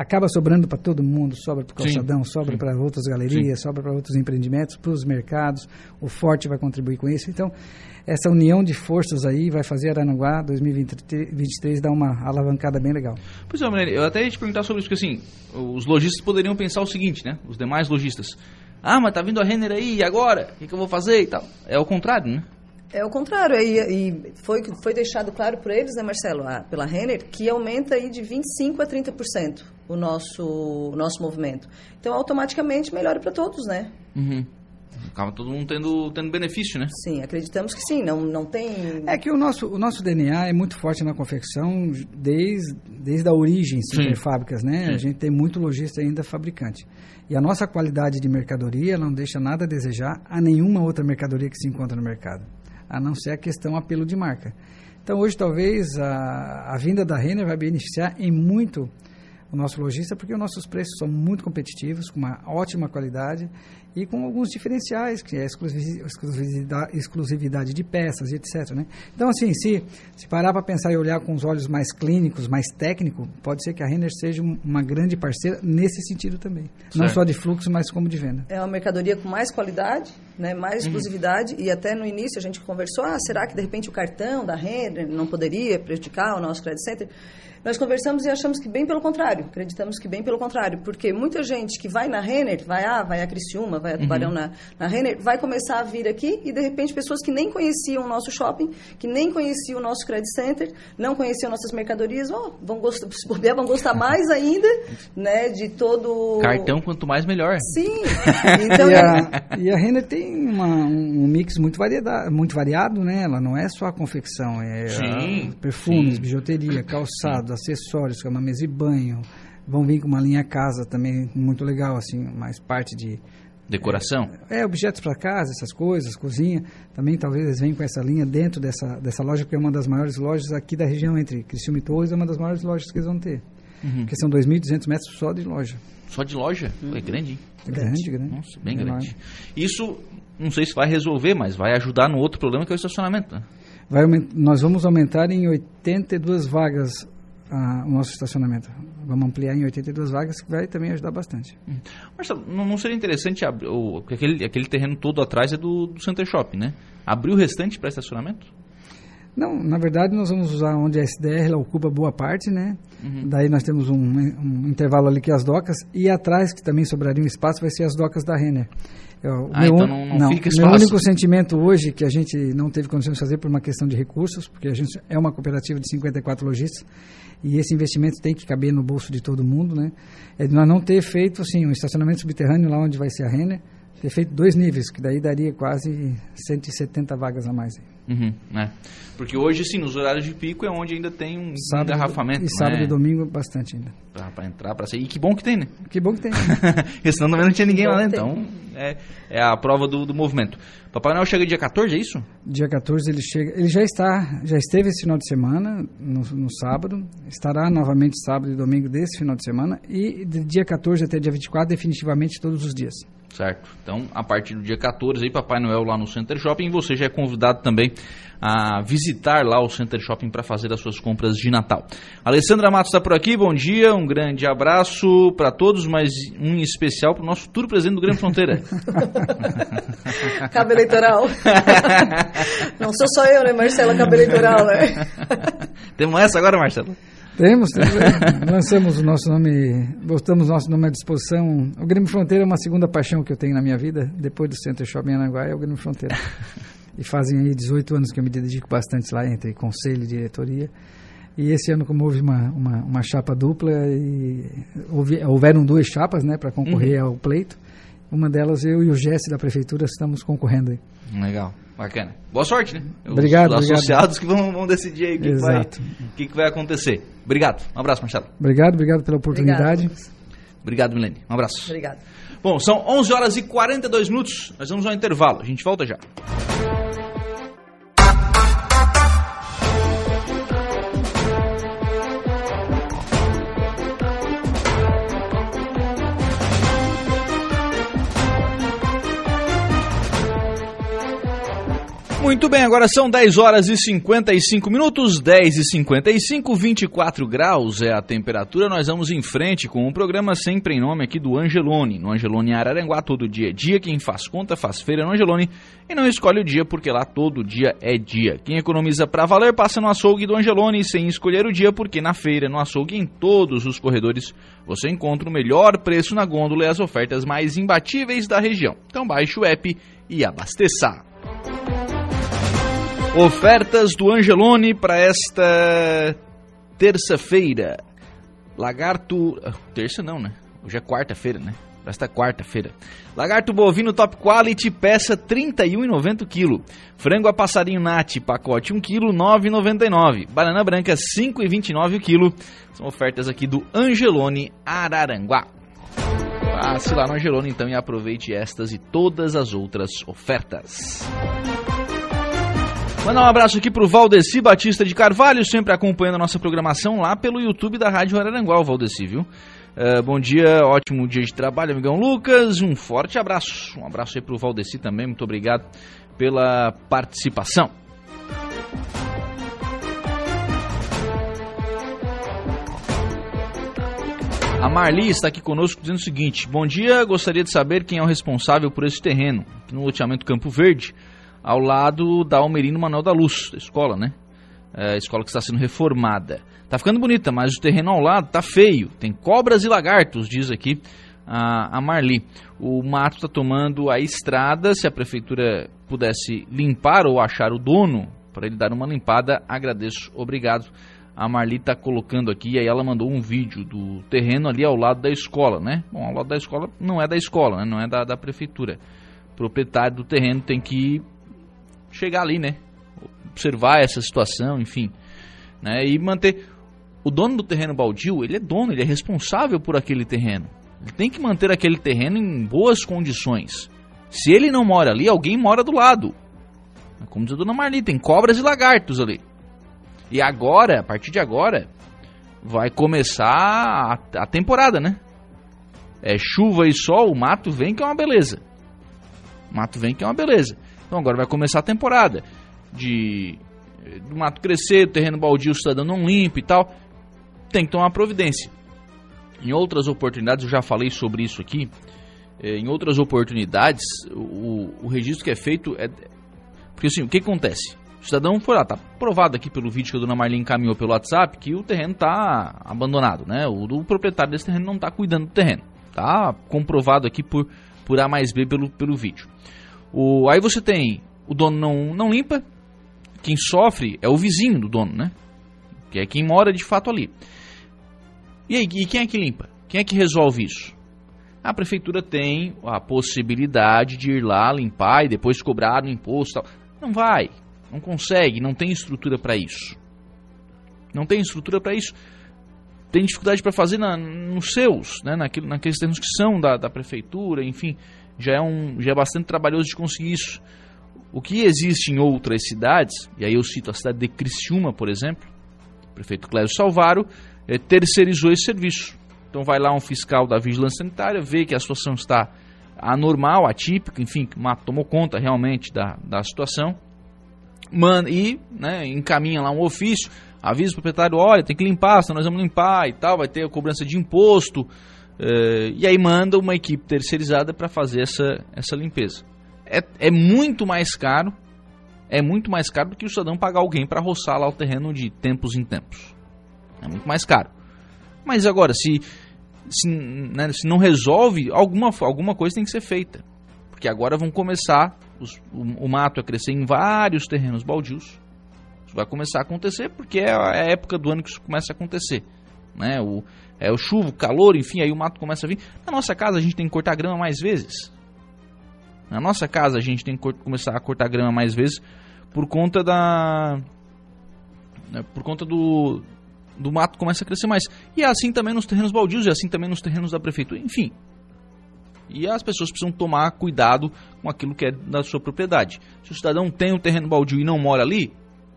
[SPEAKER 2] acaba sobrando para todo mundo, sobra para o calçadão, sim, sobra para outras galerias, sim. sobra para outros empreendimentos, para os mercados, o Forte vai contribuir com isso. Então, essa união de forças aí vai fazer Aranguá 2023 dar uma alavancada bem legal.
[SPEAKER 1] Pois é, eu até ia te perguntar sobre isso, porque assim, os lojistas poderiam pensar o seguinte, né, os demais lojistas, ah, mas tá vindo a Renner aí, e agora? O que, que eu vou fazer e tal? É o contrário, né?
[SPEAKER 3] É o contrário, e, e foi, foi deixado claro por eles, né, Marcelo, a, pela Renner, que aumenta aí de 25% a 30% o nosso, o nosso movimento. Então, automaticamente melhora para todos, né?
[SPEAKER 1] Uhum. Acaba todo mundo tendo, tendo benefício, né?
[SPEAKER 3] Sim, acreditamos que sim, não, não tem...
[SPEAKER 2] É que o nosso, o nosso DNA é muito forte na confecção desde, desde a origem, super fábricas, né? Sim. A gente tem muito lojista ainda fabricante. E a nossa qualidade de mercadoria não deixa nada a desejar a nenhuma outra mercadoria que se encontra no mercado, a não ser a questão apelo de marca. Então, hoje, talvez, a, a vinda da Renner vai beneficiar em muito o nosso lojista, porque os nossos preços são muito competitivos, com uma ótima qualidade e com alguns diferenciais, que é exclusividade, exclusividade de peças e etc. Né? Então, assim, se, se parar para pensar e olhar com os olhos mais clínicos, mais técnicos, pode ser que a Renner seja uma grande parceira nesse sentido também. Certo. Não só de fluxo, mas como de venda.
[SPEAKER 3] É uma mercadoria com mais qualidade, né, mais uhum. exclusividade, uhum. e até no início a gente conversou, ah, será que de repente o cartão da Renner não poderia prejudicar o nosso credit center? Nós conversamos e achamos que bem pelo contrário, acreditamos que bem pelo contrário, porque muita gente que vai na Renner, vai a, vai a Criciúma, vai a uhum. Tubarão uhum. na, na Renner, vai começar a vir aqui e de repente pessoas que nem conheciam o nosso shopping, que nem conheciam o nosso credit center, não conheciam nossas mercadorias, oh, vão gostar, se bobear, vão gostar mais ainda, né, de todo...
[SPEAKER 1] Cartão quanto mais melhor.
[SPEAKER 3] Sim.
[SPEAKER 2] Então, e, a, e a Renner tem uma, um mix muito, variada, muito variado, né, ela não é só a confecção, é sim, perfumes, sim. bijuteria, calçado, acessórios, que é uma mesa de banho. Vão vir com uma linha casa também muito legal, assim, mais parte de
[SPEAKER 1] decoração.
[SPEAKER 2] É, é objetos para casa, essas coisas, cozinha. Também talvez eles venham com essa linha dentro dessa dessa loja, que é uma das maiores lojas aqui da região entre Criciúma e Torres, é uma das maiores lojas que eles vão ter. Uhum. Que são 2.200 metros só de loja.
[SPEAKER 1] Só de loja? Uhum. É grande, hein?
[SPEAKER 2] É grande, grande.
[SPEAKER 1] Nossa, bem é grande. Isso, não sei se vai resolver, mas vai ajudar no outro problema que é o estacionamento, né?
[SPEAKER 2] Vai, nós vamos aumentar em 82 vagas a, o nosso estacionamento. Vamos ampliar em 82 vagas, que vai também ajudar bastante.
[SPEAKER 1] Hum. Marcelo, não, não seria interessante abrir, o, aquele, aquele terreno todo atrás é do, do Center Shopping, né? Abrir o restante para estacionamento?
[SPEAKER 2] Não, na verdade nós vamos usar onde a SDR ocupa boa parte, né? Uhum. Daí nós temos um, um, intervalo ali que é as docas e atrás que também sobraria um espaço vai ser as docas da Renner.
[SPEAKER 1] Eu, ah, meu, então não, não, não fica
[SPEAKER 2] espaço. Meu único sentimento hoje que a gente não teve condições de fazer por uma questão de recursos, porque a gente é uma cooperativa de 54 lojistas, e esse investimento tem que caber no bolso de todo mundo, né? É de nós não ter feito assim um estacionamento subterrâneo lá onde vai ser a Renner, ter feito dois níveis, que daí daria quase 170 vagas a mais.
[SPEAKER 1] Uhum, né? Porque hoje, sim, nos horários de pico é onde ainda tem um sábado, engarrafamento.
[SPEAKER 2] E sábado
[SPEAKER 1] né?
[SPEAKER 2] e domingo, bastante ainda.
[SPEAKER 1] Pra, pra, entrar, pra sair. E que bom que tem, né?
[SPEAKER 2] Que bom que tem.
[SPEAKER 1] Porque senão também não tinha ninguém lá, né? Então, é, é a prova do, do movimento. Papai Noel chega dia 14, é isso?
[SPEAKER 2] Dia 14 ele chega. Ele já está, já esteve esse final de semana, no, no sábado. Estará novamente sábado e domingo desse final de semana. E de dia 14 até dia 24, definitivamente todos os dias.
[SPEAKER 1] Certo. Então, a partir do dia 14, aí, Papai Noel lá no Center Shopping. Você já é convidado também a visitar lá o Center Shopping para fazer as suas compras de Natal. Alessandra Matos está por aqui, bom dia, um grande abraço para todos, mas um especial para o nosso futuro presidente do Grande Fronteira.
[SPEAKER 3] Cabo eleitoral. Não sou só eu, né, Marcela, cabo eleitoral, né?
[SPEAKER 1] Temos essa agora, Marcelo?
[SPEAKER 2] Temos, temos é. lançamos o nosso nome, botamos o nosso nome à disposição. O Grêmio Fronteira é uma segunda paixão que eu tenho na minha vida, depois do Center Shopping Anaguá, é o Grêmio Fronteira. E fazem aí 18 anos que eu me dedico bastante lá entre conselho e diretoria. E esse ano, como houve uma, uma, uma chapa dupla, e houve, houveram duas chapas né, para concorrer uhum. ao pleito. Uma delas, eu e o Jesse da prefeitura estamos concorrendo aí.
[SPEAKER 1] Legal, bacana. Boa sorte, né?
[SPEAKER 2] Obrigado,
[SPEAKER 1] Os associados
[SPEAKER 2] obrigado.
[SPEAKER 1] que vão, vão decidir aí o que, que, vai, que, que vai acontecer. Obrigado. Um abraço, Marcelo.
[SPEAKER 2] Obrigado, obrigado pela oportunidade.
[SPEAKER 1] Obrigado, obrigado Milene. Um abraço.
[SPEAKER 3] Obrigado.
[SPEAKER 1] Bom, são 11 horas e 42 minutos. Nós vamos ao intervalo. A gente volta já. Muito bem, agora são 10 horas e 55 minutos, 10 e 55, 24 graus é a temperatura. Nós vamos em frente com um programa sempre em nome aqui do Angelone. No Angelone Araranguá, todo dia é dia. Quem faz conta faz feira no Angelone e não escolhe o dia porque lá todo dia é dia. Quem economiza para valer passa no açougue do Angelone sem escolher o dia porque na feira, no açougue em todos os corredores você encontra o melhor preço na gôndola e as ofertas mais imbatíveis da região. Então baixe o app e abasteça. Ofertas do Angelone para esta terça-feira. Lagarto. Terça não, né? Hoje é quarta-feira, né? Para esta quarta-feira. Lagarto bovino top quality, peça 31,90 kg. Frango a passarinho nat, pacote 1 kg, 9,99. Banana branca 5,29 kg. São ofertas aqui do Angelone Araranguá. Passe lá no Angelone então e aproveite estas e todas as outras ofertas. Mandar um abraço aqui pro Valdeci Batista de Carvalho, sempre acompanhando a nossa programação lá pelo YouTube da Rádio Araranguá, o Valdeci, viu? Uh, bom dia, ótimo dia de trabalho, amigão Lucas. Um forte abraço. Um abraço aí pro Valdeci também, muito obrigado pela participação. A Marli está aqui conosco dizendo o seguinte: Bom dia, gostaria de saber quem é o responsável por esse terreno, no loteamento Campo Verde ao lado da Almerino Manuel da Luz, da escola, né? É, escola que está sendo reformada. Tá ficando bonita, mas o terreno ao lado tá feio. Tem cobras e lagartos, diz aqui a, a Marli. O mato está tomando a estrada. Se a prefeitura pudesse limpar ou achar o dono para ele dar uma limpada, agradeço. Obrigado. A Marli está colocando aqui, aí ela mandou um vídeo do terreno ali ao lado da escola, né? Bom, ao lado da escola não é da escola, né? não é da, da prefeitura. O proprietário do terreno tem que chegar ali, né? Observar essa situação, enfim. Né? E manter. O dono do terreno baldio, ele é dono, ele é responsável por aquele terreno. Ele tem que manter aquele terreno em boas condições. Se ele não mora ali, alguém mora do lado. Como diz a dona Marli, tem cobras e lagartos ali. E agora, a partir de agora, vai começar a, a temporada, né? É chuva e sol, o mato vem que é uma beleza. O mato vem que é uma beleza. Então agora vai começar a temporada de do mato crescer, o terreno baldio está dando um limpo e tal. Tem que tomar providência. Em outras oportunidades, eu já falei sobre isso aqui. É, em outras oportunidades, o, o registro que é feito é. Porque assim, o que acontece? O cidadão foi lá, tá provado aqui pelo vídeo que a dona Marlene encaminhou pelo WhatsApp que o terreno está abandonado, né? O, o proprietário desse terreno não está cuidando do terreno. Tá comprovado aqui por, por A mais B pelo, pelo vídeo. O, aí você tem o dono não, não limpa, quem sofre é o vizinho do dono, né? Que é quem mora de fato ali. E aí, e quem é que limpa? Quem é que resolve isso? a prefeitura tem a possibilidade de ir lá limpar e depois cobrar no imposto. Não vai, não consegue, não tem estrutura para isso. Não tem estrutura para isso. Tem dificuldade para fazer na, nos seus, né, naquilo, naqueles termos que são da, da prefeitura, enfim, já é, um, já é bastante trabalhoso de conseguir isso. O que existe em outras cidades, e aí eu cito a cidade de Criciúma, por exemplo, o prefeito Clésio Salvaro é, terceirizou esse serviço. Então vai lá um fiscal da vigilância sanitária, vê que a situação está anormal, atípica, enfim, tomou conta realmente da, da situação, manda, e né, encaminha lá um ofício, avisa o proprietário, olha, tem que limpar, senão nós vamos limpar e tal, vai ter cobrança de imposto, uh, e aí manda uma equipe terceirizada para fazer essa, essa limpeza. É, é muito mais caro, é muito mais caro do que o cidadão pagar alguém para roçar lá o terreno de tempos em tempos. É muito mais caro. Mas agora, se, se, né, se não resolve, alguma, alguma coisa tem que ser feita. Porque agora vão começar os, o, o, mato a crescer em vários terrenos baldios. Isso vai começar a acontecer porque é a, época do ano que isso começa a acontecer. Né? O, é o chuva, o calor, enfim, aí o mato começa a vir. Na nossa casa a gente tem que cortar grama mais vezes. Na nossa casa a gente tem que começar a cortar grama mais vezes por conta da. Né, por conta do, do mato começa a crescer mais. E é assim também nos terrenos baldios, e é assim também nos terrenos da prefeitura, enfim. E as pessoas precisam tomar cuidado com aquilo que é da sua propriedade. Se o cidadão tem um terreno baldio e não mora ali,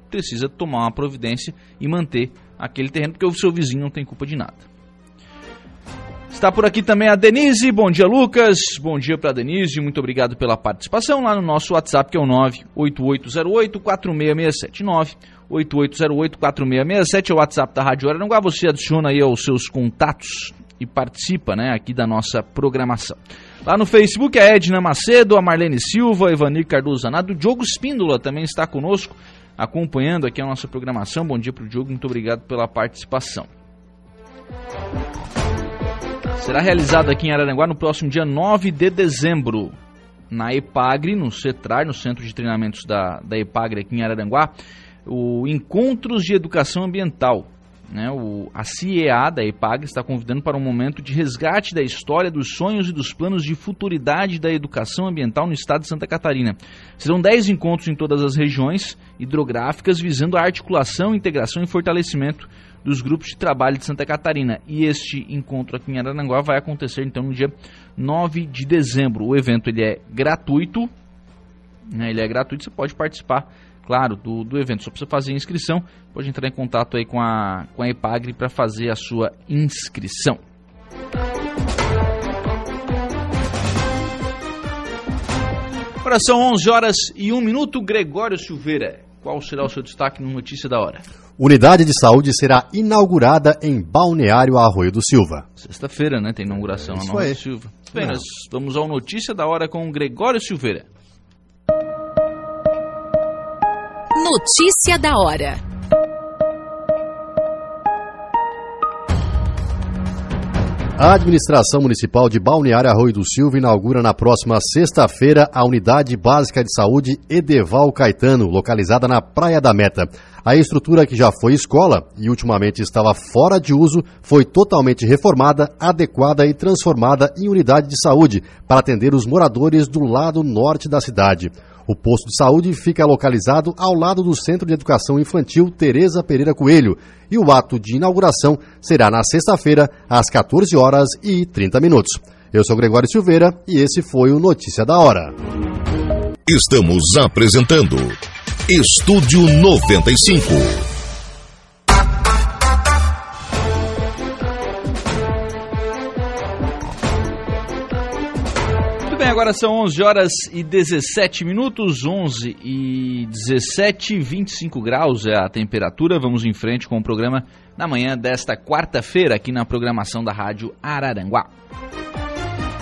[SPEAKER 1] precisa tomar uma providência e manter aquele terreno, porque o seu vizinho não tem culpa de nada. Está por aqui também a Denise. Bom dia, Lucas. Bom dia para Denise. Muito obrigado pela participação lá no nosso WhatsApp, que é o 98808-4667. 98808-4667 é o WhatsApp da Rádio Araranguá. Você adiciona aí os seus contatos e participa né, aqui da nossa programação. Lá no Facebook, a Edna Macedo, a Marlene Silva, a Ivani Cardoso Anado, o Diogo Espíndola também está conosco, acompanhando aqui a nossa programação. Bom dia para o Diogo, muito obrigado pela participação. Será realizado aqui em Araranguá no próximo dia 9 de dezembro, na EPAGRE, no CETRAR, no Centro de Treinamentos da, da EPAGRE aqui em Araranguá, o Encontros de Educação Ambiental. Né, o, a CIEA da EPAG está convidando para um momento de resgate da história, dos sonhos e dos planos de futuridade da educação ambiental no estado de Santa Catarina. Serão 10 encontros em todas as regiões hidrográficas visando a articulação, integração e fortalecimento dos grupos de trabalho de Santa Catarina. E este encontro aqui em Arananguá vai acontecer então no dia 9 de dezembro. O evento ele é gratuito, né, ele é gratuito, você pode participar claro, do, do evento. Só precisa fazer a inscrição, pode entrar em contato aí com a, com a EPAGRE para fazer a sua inscrição. Agora são 11 horas e 1 minuto. Gregório Silveira, qual será o seu destaque no Notícia da Hora?
[SPEAKER 4] Unidade de saúde será inaugurada em Balneário Arroio do Silva.
[SPEAKER 1] Sexta-feira, né? Tem inauguração na Arroio do Silva. Apenas, vamos ao Notícia da Hora com Gregório Silveira.
[SPEAKER 5] Notícia da hora.
[SPEAKER 4] A administração municipal de Balneário Arroio do Silva inaugura na próxima sexta-feira a unidade básica de saúde Edeval Caetano, localizada na Praia da Meta. A estrutura que já foi escola e ultimamente estava fora de uso foi totalmente reformada, adequada e transformada em unidade de saúde para atender os moradores do lado norte da cidade. O posto de saúde fica localizado ao lado do Centro de Educação Infantil Tereza Pereira Coelho e o ato de inauguração será na sexta-feira, às 14 horas e 30 minutos. Eu sou Gregório Silveira e esse foi o Notícia da Hora.
[SPEAKER 6] Estamos apresentando Estúdio 95.
[SPEAKER 1] Agora são 11 horas e 17 minutos, 11 e 17, 25 graus é a temperatura. Vamos em frente com o programa na manhã desta quarta-feira aqui na programação da Rádio Araranguá.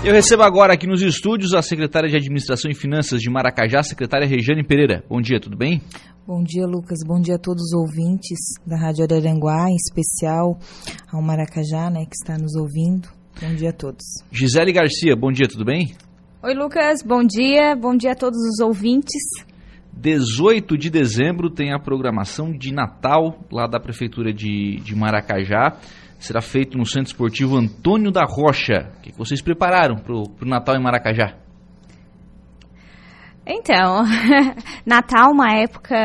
[SPEAKER 1] Eu recebo agora aqui nos estúdios a secretária de Administração e Finanças de Maracajá, secretária Regiane Pereira. Bom dia, tudo bem?
[SPEAKER 7] Bom dia, Lucas. Bom dia a todos os ouvintes da Rádio Araranguá, em especial ao Maracajá, né, que está nos ouvindo. Bom dia a todos.
[SPEAKER 1] Gisele Garcia, bom dia, tudo bem?
[SPEAKER 8] Oi, Lucas, bom dia. Bom dia a todos os ouvintes.
[SPEAKER 1] 18 de dezembro tem a programação de Natal lá da Prefeitura de, de Maracajá. será feito no Centro Esportivo Antônio da Rocha. O que vocês prepararam para o Natal em Maracajá?
[SPEAKER 8] Então, Natal é uma época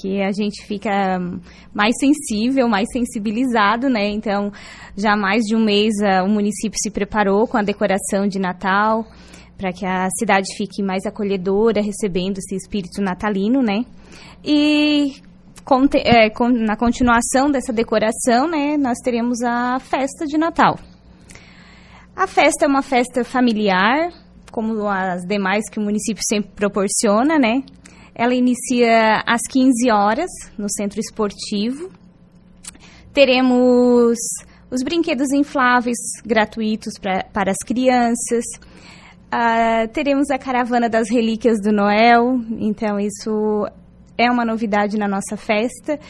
[SPEAKER 8] que a gente fica mais sensível, mais sensibilizado, né? Então, já há mais de um mês uh, o município se preparou com a decoração de Natal para que a cidade fique mais acolhedora, recebendo esse espírito natalino, né? E é, na continuação dessa decoração, né, nós teremos a festa de Natal. A festa é uma festa familiar, como as demais que o município sempre proporciona, né? Ela inicia às 15 horas no centro esportivo. Teremos os brinquedos infláveis gratuitos pra, para as crianças. Uh, teremos a caravana das relíquias do Noel, então isso é uma novidade na nossa festa,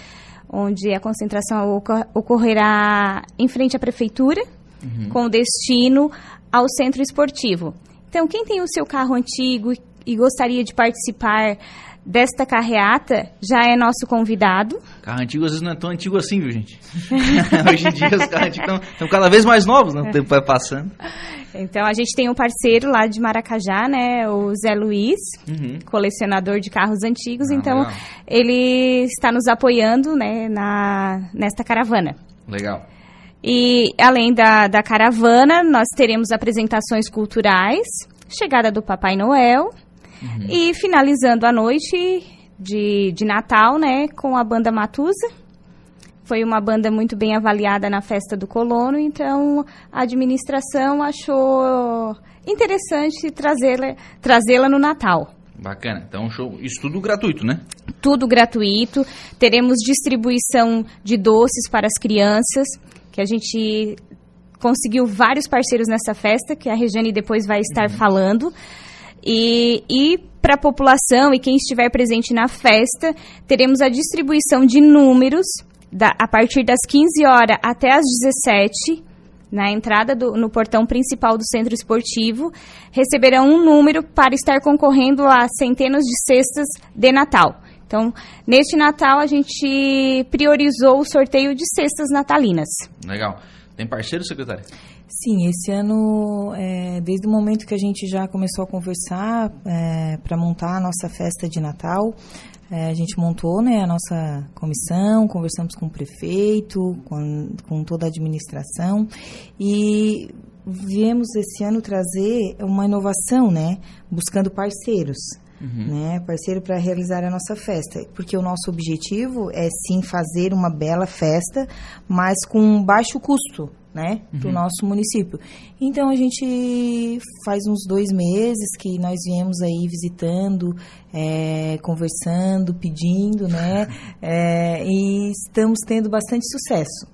[SPEAKER 8] onde a concentração ocorrerá em frente à prefeitura, uhum. com destino ao centro esportivo. Então, quem tem o seu carro antigo e gostaria de participar desta carreata já é nosso convidado.
[SPEAKER 1] Carro antigo às vezes não é tão antigo assim, viu, gente? Hoje em dia os carros antigos estão cada vez mais novos, né? O tempo vai passando.
[SPEAKER 8] Então a gente tem um parceiro lá de Maracajá, né? O Zé Luiz, uhum. colecionador de carros antigos. Ah, então legal. ele está nos apoiando, né? Na, nesta caravana.
[SPEAKER 1] Legal.
[SPEAKER 8] E além da, da caravana, nós teremos apresentações culturais, chegada do Papai Noel uhum. e finalizando a noite de, de Natal, né, com a banda Matusa. Foi uma banda muito bem avaliada na festa do colono, então a administração achou interessante trazê-la trazê no Natal.
[SPEAKER 1] Bacana. Então, show. Isso tudo gratuito, né?
[SPEAKER 8] Tudo gratuito. Teremos distribuição de doces para as crianças que a gente conseguiu vários parceiros nessa festa, que a Regiane depois vai estar uhum. falando. E, e para a população e quem estiver presente na festa, teremos a distribuição de números da, a partir das 15 horas até as 17 na entrada do, no portão principal do centro esportivo, receberão um número para estar concorrendo a centenas de cestas de Natal. Então, neste Natal, a gente priorizou o sorteio de cestas natalinas.
[SPEAKER 1] Legal. Tem parceiro, secretária?
[SPEAKER 7] Sim, esse ano, é, desde o momento que a gente já começou a conversar é, para montar a nossa festa de Natal, é, a gente montou né, a nossa comissão, conversamos com o prefeito, com, com toda a administração e viemos esse ano trazer uma inovação, né, buscando parceiros uhum. né, parceiro para realizar a nossa festa, porque o nosso objetivo é sim fazer uma bela festa, mas com baixo custo, né, uhum. para o nosso município. Então a gente faz uns dois meses que nós viemos aí visitando, é, conversando, pedindo, né, é, e estamos tendo bastante sucesso.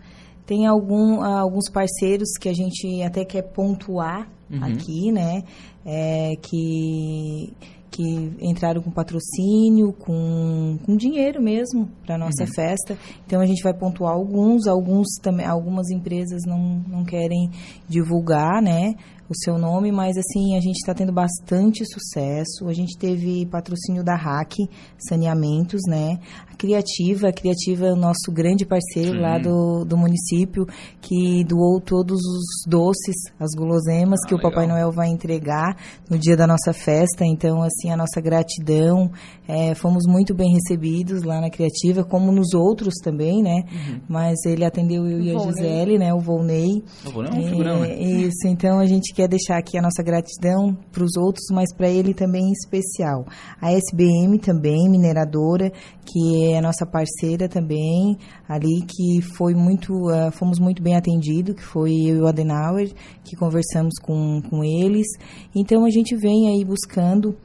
[SPEAKER 7] Tem algum, alguns parceiros que a gente até quer pontuar uhum. aqui, né, é, que que entraram com patrocínio, com, com dinheiro mesmo para nossa uhum. festa. Então a gente vai pontuar alguns, alguns também, algumas empresas não, não querem divulgar, né? O seu nome, mas assim, a gente está tendo bastante sucesso. A gente teve patrocínio da RAC Saneamentos, né? A Criativa, a Criativa é o nosso grande parceiro Sim. lá do, do município, que doou todos os doces, as guloseimas ah, que legal. o Papai Noel vai entregar no dia da nossa festa. Então, assim, a nossa gratidão. É, fomos muito bem recebidos lá na Criativa, como nos outros também, né? Uhum. Mas ele atendeu eu e a Gisele, né? O Volney.
[SPEAKER 1] O Volney é um figurão, né?
[SPEAKER 7] Isso, então a gente quer quer deixar aqui a nossa gratidão para os outros, mas para ele também em especial. A SBM também, mineradora, que é a nossa parceira também, ali que foi muito, uh, fomos muito bem atendidos, que foi eu e o Adenauer, que conversamos com, com eles. Então a gente vem aí buscando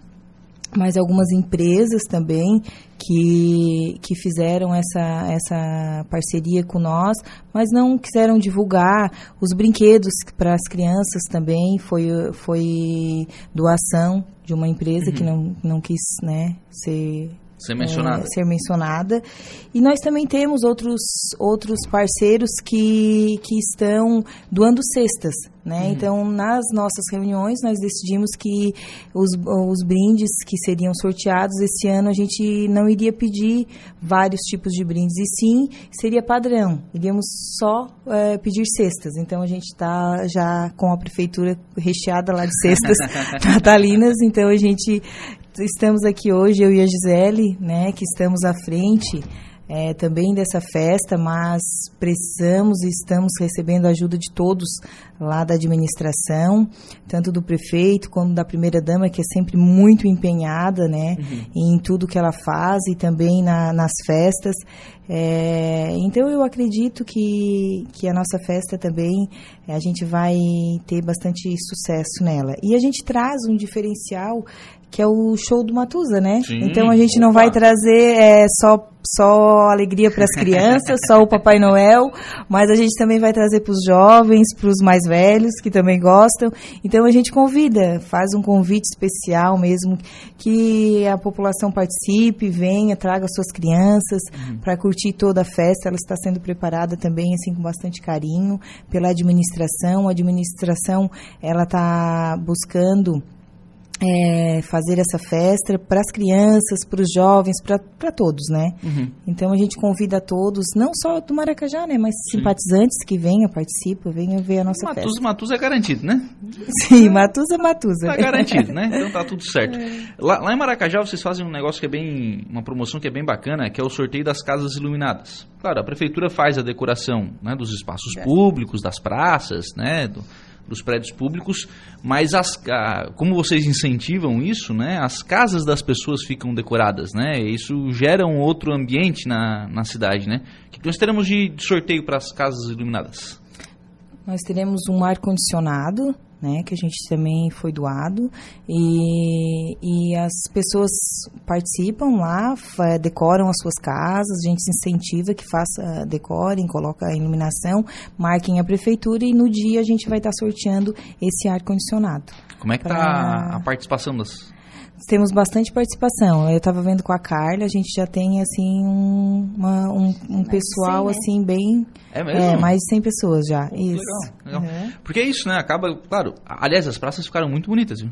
[SPEAKER 7] mais algumas empresas também que, que fizeram essa, essa parceria com nós, mas não quiseram divulgar os brinquedos para as crianças também, foi, foi doação de uma empresa uhum. que não, não quis né, ser
[SPEAKER 1] ser mencionada.
[SPEAKER 7] É, ser mencionada. E nós também temos outros, outros parceiros que, que estão doando cestas. Né? Uhum. Então, nas nossas reuniões, nós decidimos que os, os brindes que seriam sorteados esse ano, a gente não iria pedir vários tipos de brindes, e sim seria padrão, iríamos só é, pedir cestas. Então, a gente está já com a prefeitura recheada lá de cestas natalinas, então a gente estamos aqui hoje, eu e a Gisele, né, que estamos à frente é, também dessa festa, mas precisamos e estamos recebendo a ajuda de todos lá da administração, tanto do prefeito como da primeira-dama, que é sempre muito empenhada né, uhum. em tudo que ela faz e também na, nas festas. É, então eu acredito que, que a nossa festa também a gente vai ter bastante sucesso nela. E a gente traz um diferencial que é o show do Matusa, né? Sim, então a gente não vai trazer é, só só alegria para as crianças, só o Papai Noel, mas a gente também vai trazer para os jovens, para os mais velhos que também gostam. Então a gente convida, faz um convite especial mesmo que a população participe, venha, traga suas crianças uhum. para curtir toda a festa. Ela está sendo preparada também assim com bastante carinho pela administração. A administração ela está buscando é, fazer essa festa para as crianças, para os jovens, para todos, né? Uhum. Então a gente convida a todos, não só do Maracajá, né? Mas Sim. simpatizantes que venham, participem, venham ver a nossa
[SPEAKER 1] Matuza,
[SPEAKER 7] festa.
[SPEAKER 1] Matuza é garantido, né?
[SPEAKER 7] Sim, Matuza, Matuza.
[SPEAKER 1] Tá garantido, né? Então tá tudo certo. É. Lá, lá, em Maracajá vocês fazem um negócio que é bem, uma promoção que é bem bacana, que é o sorteio das casas iluminadas. Claro, a prefeitura faz a decoração né, dos espaços é. públicos, das praças, né? Do, dos prédios públicos, mas as, a, como vocês incentivam isso, né, as casas das pessoas ficam decoradas, né, isso gera um outro ambiente na, na cidade, né. O que nós teremos de, sorteio para as casas iluminadas?
[SPEAKER 7] Nós teremos um ar-condicionado, né, que a gente também foi doado e, e as pessoas participam lá, decoram as suas casas, a gente incentiva que faça, decorem, coloca a iluminação, marquem a prefeitura e no dia a gente vai estar sorteando esse ar condicionado.
[SPEAKER 1] Como é que está pra... a participação das
[SPEAKER 7] temos bastante participação. Eu estava vendo com a Carla, a gente já tem assim um, uma, um, um pessoal 100, né? assim bem é, mesmo? é mais de 100 pessoas já. isso.
[SPEAKER 1] Legal, legal. Uhum. Porque é isso, né? Acaba, claro. Aliás, as praças ficaram muito bonitas, viu?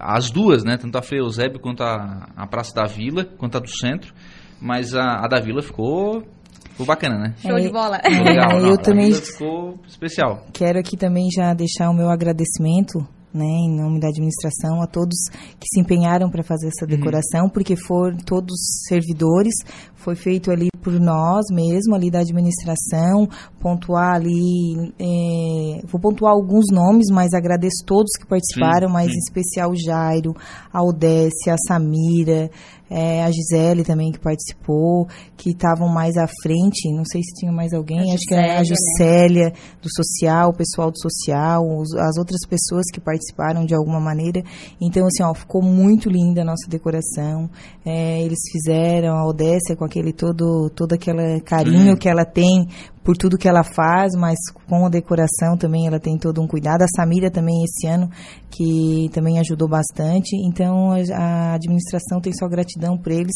[SPEAKER 1] as duas, né? Tanto a Frei Eusébio quanto a, a Praça da Vila, quanto a do Centro. Mas a, a da Vila ficou Ficou bacana, né?
[SPEAKER 8] Show de bola.
[SPEAKER 7] É, legal, eu também
[SPEAKER 1] ficou especial.
[SPEAKER 7] Quero aqui também já deixar o meu agradecimento né, em nome da administração, a todos que se empenharam para fazer essa uhum. decoração, uhum. porque foram todos servidores, foi feito ali por nós mesmo, ali da administração, pontuar ali, é, vou pontuar alguns nomes, mas agradeço todos que participaram, sim, mas sim. em especial o Jairo, a Odécia, a Samira, é, a Gisele também que participou, que estavam mais à frente, não sei se tinha mais alguém, acho que era a Juscelia né? do social, o pessoal do social, os, as outras pessoas que participaram de alguma maneira. Então, assim, ó, ficou muito linda a nossa decoração. É, eles fizeram a Odécia com aquele todo, todo aquele carinho hum. que ela tem por tudo que ela faz, mas com a decoração também ela tem todo um cuidado. A Samira também esse ano, que também ajudou bastante. Então a, administração tem só gratidão por eles,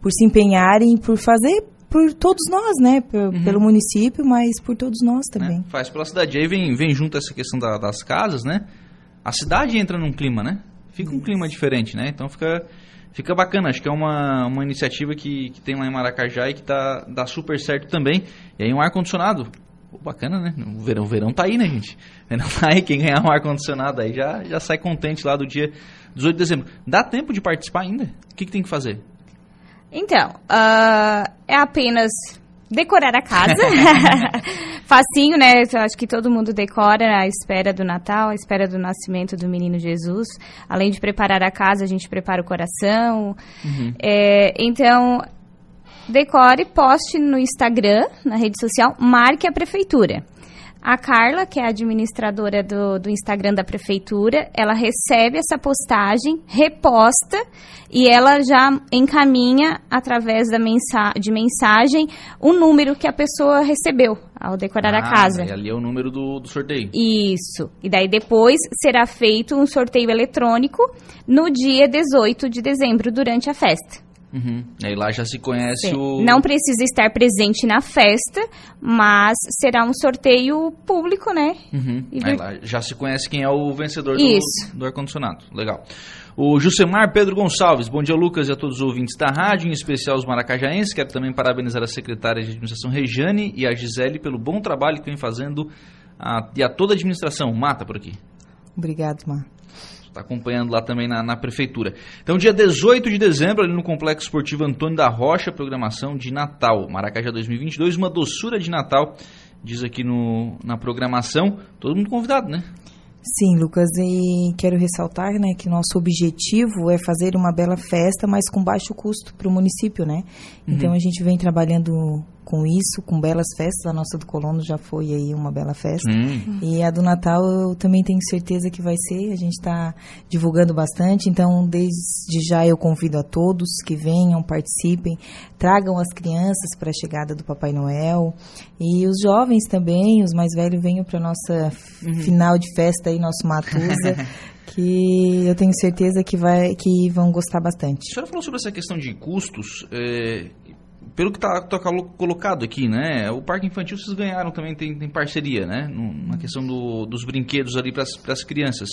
[SPEAKER 7] por se empenharem, por fazer por todos nós, né? P uhum. Pelo município, mas por todos nós né? também.
[SPEAKER 1] É, faz pela cidade. Aí vem, vem junto essa questão da, das casas, né? A cidade entra num clima, né? Fica um clima diferente, né? Então fica fica bacana. Acho que é uma, uma iniciativa que, que tem lá em Maracajá e que tá, dá super certo também. E aí um ar-condicionado. Bacana, né? O verão, o verão tá aí, né, gente? O verão tá aí, quem ganhar um ar-condicionado aí já, já sai contente lá do dia 18 de dezembro. Dá tempo de participar ainda? O que, que tem que fazer?
[SPEAKER 8] Então, uh, é apenas decorar a casa. Facinho, né? Eu acho que todo mundo decora à espera do Natal, à espera do nascimento do menino Jesus. Além de preparar a casa, a gente prepara o coração. Uhum. É, então, decore, poste no Instagram, na rede social, marque a prefeitura. A Carla, que é a administradora do, do Instagram da prefeitura, ela recebe essa postagem, reposta e ela já encaminha através da mensa de mensagem o número que a pessoa recebeu ao decorar ah, a casa.
[SPEAKER 1] E ali é o número do, do sorteio.
[SPEAKER 8] Isso. E daí depois será feito um sorteio eletrônico no dia 18 de dezembro, durante a festa.
[SPEAKER 1] Uhum. Aí lá já se conhece Sim. o.
[SPEAKER 8] Não precisa estar presente na festa, mas será um sorteio público, né?
[SPEAKER 1] Uhum. Aí lá já se conhece quem é o vencedor do, do ar-condicionado. Legal. O Jusemar Pedro Gonçalves, bom dia Lucas e a todos os ouvintes da rádio, em especial os maracajaenses. Quero também parabenizar a secretária de administração Rejane e a Gisele pelo bom trabalho que vem fazendo a, e a toda a administração. Mata por aqui.
[SPEAKER 7] Obrigado, Mar
[SPEAKER 1] está acompanhando lá também na, na, prefeitura. Então, dia 18 de dezembro, ali no Complexo Esportivo Antônio da Rocha, programação de Natal, Maracajá 2022, uma doçura de Natal, diz aqui no, na programação. Todo mundo convidado, né?
[SPEAKER 7] Sim, Lucas, e quero ressaltar né, que nosso objetivo é fazer uma bela festa, mas com baixo custo para o município, né? Uhum. Então a gente vem trabalhando com isso, com belas festas. A nossa do Colono já foi aí uma bela festa. Uhum. E a do Natal eu também tenho certeza que vai ser. A gente está divulgando bastante, então desde já eu convido a todos que venham, participem, tragam as crianças para a chegada do Papai Noel e os jovens também, os mais velhos venham para nossa uhum. final de festa aí, nosso Matusa. que eu tenho certeza que, vai, que vão gostar bastante.
[SPEAKER 1] A senhora falou sobre essa questão de custos. É, pelo que está tá colocado aqui, né? O parque infantil vocês ganharam também, tem, tem parceria, né? Na questão do, dos brinquedos ali para as crianças.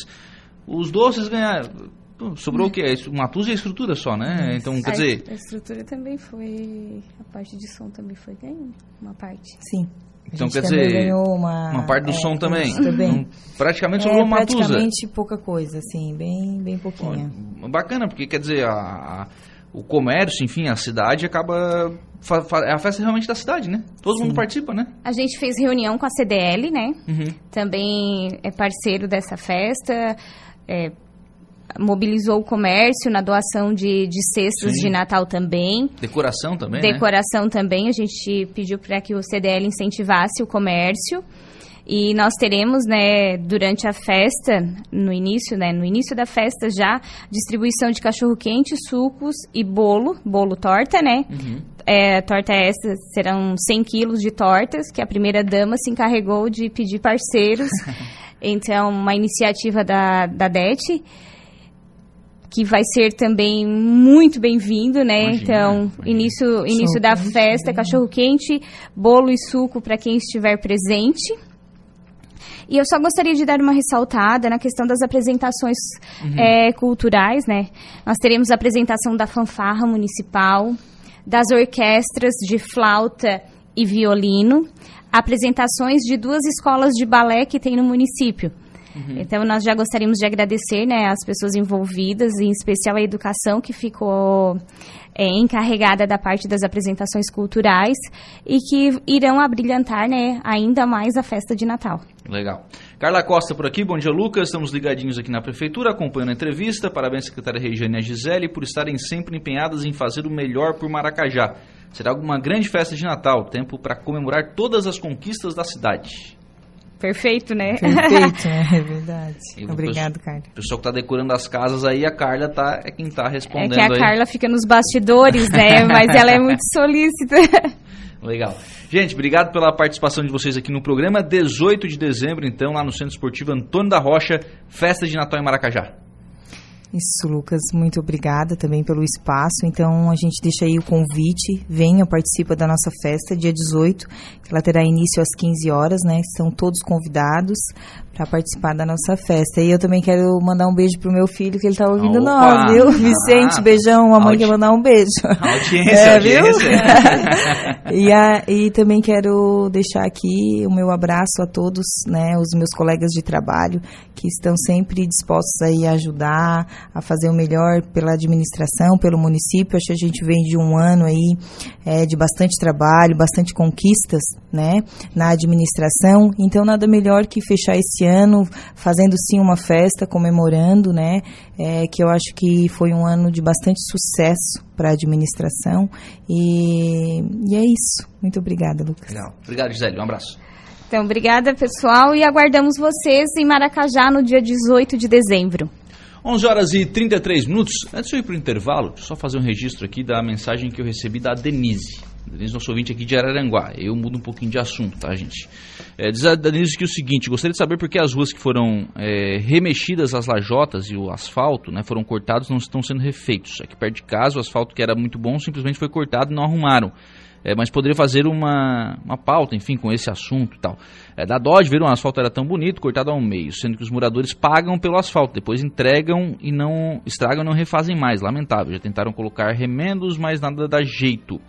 [SPEAKER 1] Os doces ganharam. Sobrou o quê? Uma tusa e a estrutura só, né? Então, quer dizer...
[SPEAKER 8] A estrutura também foi... A parte de som também foi ganha, uma parte.
[SPEAKER 7] Sim.
[SPEAKER 1] Então, quer dizer, uma, uma parte do é, som também. também. Então, praticamente sobrou é, uma
[SPEAKER 7] tusa. Praticamente pouca coisa, assim, bem, bem pouquinha.
[SPEAKER 1] Bacana, porque quer dizer, a, a o comércio, enfim, a cidade acaba. É a festa realmente da cidade, né? Todo Sim. mundo participa, né?
[SPEAKER 8] A gente fez reunião com a CDL, né? Uhum. Também é parceiro dessa festa. É, mobilizou o comércio na doação de, de cestas Sim. de Natal também.
[SPEAKER 1] Decoração também,
[SPEAKER 8] né? Decoração né? também. A gente pediu para que o CDL incentivasse o comércio. E nós teremos, né, durante a festa, no início, né, no início da festa já, distribuição de cachorro-quente, sucos e bolo, bolo torta, né? Uhum. É, torta essa serão 100 quilos de tortas, que a primeira dama se encarregou de pedir parceiros. então, uma iniciativa da, da DET que vai ser também muito bem-vindo, né? Imagina, então, imagina. início, início da festa, cachorro quente, bolo e suco para quem estiver presente. E eu só gostaria de dar uma ressaltada na questão das apresentações uhum. é, culturais, né? Nós teremos a apresentação da fanfarra municipal, das orquestras de flauta e violino, apresentações de duas escolas de balé que tem no município. Uhum. Então, nós já gostaríamos de agradecer né, as pessoas envolvidas, em especial a educação, que ficou é, encarregada da parte das apresentações culturais e que irão abrilhantar né, ainda mais a festa de Natal.
[SPEAKER 1] Legal. Carla Costa por aqui, bom dia Lucas, estamos ligadinhos aqui na Prefeitura, acompanhando a entrevista, parabéns secretária Regiane e Gisele por estarem sempre empenhadas em fazer o melhor por Maracajá. Será uma grande festa de Natal, tempo para comemorar todas as conquistas da cidade.
[SPEAKER 8] Perfeito, né?
[SPEAKER 7] Perfeito, é verdade. Obrigado, Carla.
[SPEAKER 1] O pessoal que está decorando as casas aí, a Carla tá, é quem está respondendo. É
[SPEAKER 8] que a
[SPEAKER 1] aí.
[SPEAKER 8] Carla fica nos bastidores, né? Mas ela é muito solícita.
[SPEAKER 1] Legal. Gente, obrigado pela participação de vocês aqui no programa. 18 de dezembro, então, lá no Centro Esportivo Antônio da Rocha, festa de Natal em Maracajá.
[SPEAKER 7] Isso, Lucas, muito obrigada também pelo espaço. Então, a gente deixa aí o convite, venha, participa da nossa festa, dia 18, que ela terá início às 15 horas, né? São todos convidados para participar da nossa festa. E eu também quero mandar um beijo pro meu filho, que ele tá ouvindo Opa. nós, viu? Vicente, beijão, a mãe quer mandar um beijo.
[SPEAKER 1] Audiência, é, audiência.
[SPEAKER 7] e, a, e também quero deixar aqui o meu abraço a todos, né, os meus colegas de trabalho, que estão sempre dispostos aí a ajudar, a fazer o melhor pela administração, pelo município. Acho que a gente vem de um ano aí é, de bastante trabalho, bastante conquistas, né, na administração. Então, nada melhor que fechar esse ano fazendo sim uma festa, comemorando, né? É, que eu acho que foi um ano de bastante sucesso para a administração. E, e é isso. Muito obrigada, Lucas.
[SPEAKER 1] Legal. Obrigado, Gisele. Um abraço.
[SPEAKER 8] Então, obrigada, pessoal, e aguardamos vocês em Maracajá no dia 18 de dezembro.
[SPEAKER 1] 11 horas e 33 minutos. Antes de eu ir para o intervalo, só fazer um registro aqui da mensagem que eu recebi da Denise. Denise, nosso ouvinte aqui de Araranguá. Eu mudo um pouquinho de assunto, tá, gente? É, diz a Denise que o seguinte, gostaria de saber por que as ruas que foram é, remexidas, as lajotas e o asfalto, né, foram cortados, não estão sendo refeitos. Aqui perto de casa, o asfalto que era muito bom simplesmente foi cortado e não arrumaram. É, mas poderia fazer uma, uma pauta, enfim, com esse assunto e tal. É, da Dodge, viram, o asfalto era tão bonito, cortado ao meio, sendo que os moradores pagam pelo asfalto, depois entregam e não estragam e não refazem mais. Lamentável, já tentaram colocar remendos, mas nada dá jeito.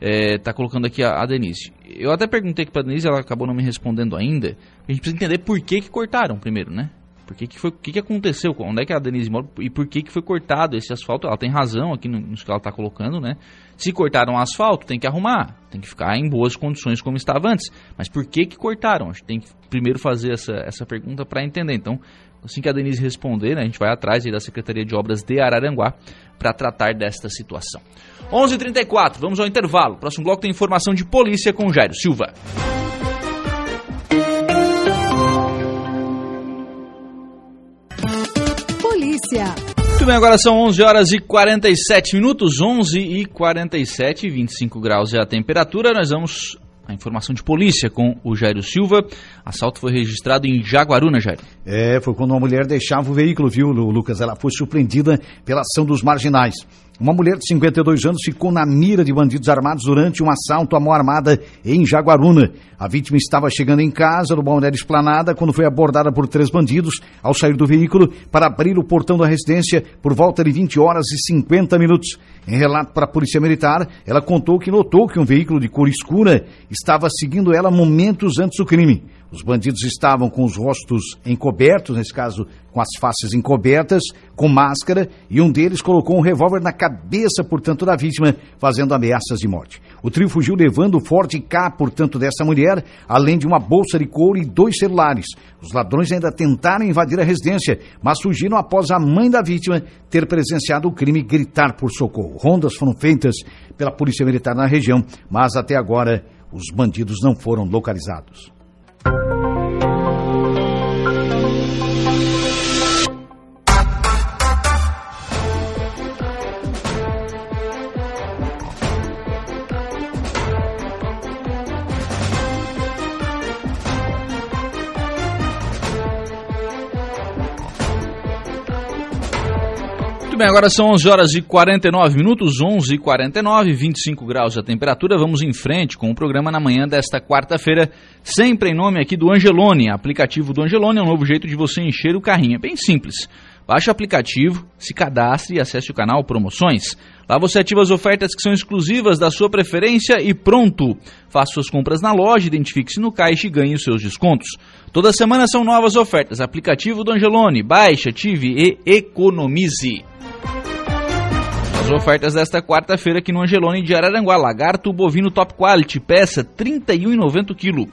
[SPEAKER 1] É, tá colocando aqui a, a, Denise. Eu até perguntei aqui pra Denise, ela acabou não me respondendo ainda. A gente precisa entender por que que cortaram primeiro, né? Por que, que foi, que, que aconteceu? Onde é que a Denise mora e por que que foi cortado esse asfalto? Ela tem razão aqui no, no que ela está colocando, né? Se cortaram o asfalto, tem que arrumar, tem que ficar em boas condições como estava antes. Mas por que que cortaram? A gente tem que primeiro fazer essa, essa pergunta para entender. Então, assim que a Denise responder, né, a gente vai atrás da Secretaria de Obras de Araranguá para tratar desta situação. 11:34. h 34 vamos ao intervalo. Próximo bloco tem informação de polícia com Jairo Silva.
[SPEAKER 6] Polícia. Muito bem, agora são 11 horas e 47 minutos, 11 e 47, 25 graus é a temperatura. Nós vamos a informação de polícia com o Jairo Silva. Assalto foi registrado em Jaguaruna, Jairo.
[SPEAKER 5] É, foi quando uma mulher deixava o veículo, viu, Lucas? Ela foi surpreendida pela ação dos marginais. Uma mulher de 52 anos ficou na mira de bandidos armados durante um assalto à mão armada em Jaguaruna. A vítima estava chegando em casa, no Balneário Esplanada, quando foi abordada por três bandidos ao sair do veículo para abrir o portão da residência por volta de 20 horas e 50 minutos. Em relato para a Polícia Militar, ela contou que notou que um veículo de cor escura estava seguindo ela momentos antes do crime. Os bandidos estavam com os rostos encobertos, nesse caso com as faces encobertas, com máscara, e um deles colocou um revólver na cabeça, portanto, da vítima, fazendo ameaças de morte. O trio fugiu levando o forte K, portanto, dessa mulher, além de uma bolsa de couro e dois celulares. Os ladrões ainda tentaram invadir a residência, mas fugiram após a mãe da vítima ter presenciado o crime e gritar por socorro. Rondas foram feitas pela Polícia Militar na região, mas até agora os bandidos não foram localizados. Thank you.
[SPEAKER 1] Muito bem, agora são 11 horas e 49 minutos, 11 e 49, 25 graus a temperatura. Vamos em frente com o programa na manhã desta quarta-feira, sempre em nome aqui do Angelone. Aplicativo do Angelone é um novo jeito de você encher o carrinho. É bem simples. Baixe o aplicativo, se cadastre e acesse o canal Promoções. Lá você ativa as ofertas que são exclusivas da sua preferência e pronto! Faça suas compras na loja, identifique-se no caixa e ganhe os seus descontos. Toda semana são novas ofertas. Aplicativo do Angelone. Baixe, ative e economize. As ofertas desta quarta-feira aqui no Angelone de Araranguá. Lagarto bovino top quality, peça R$ 31,90 kg.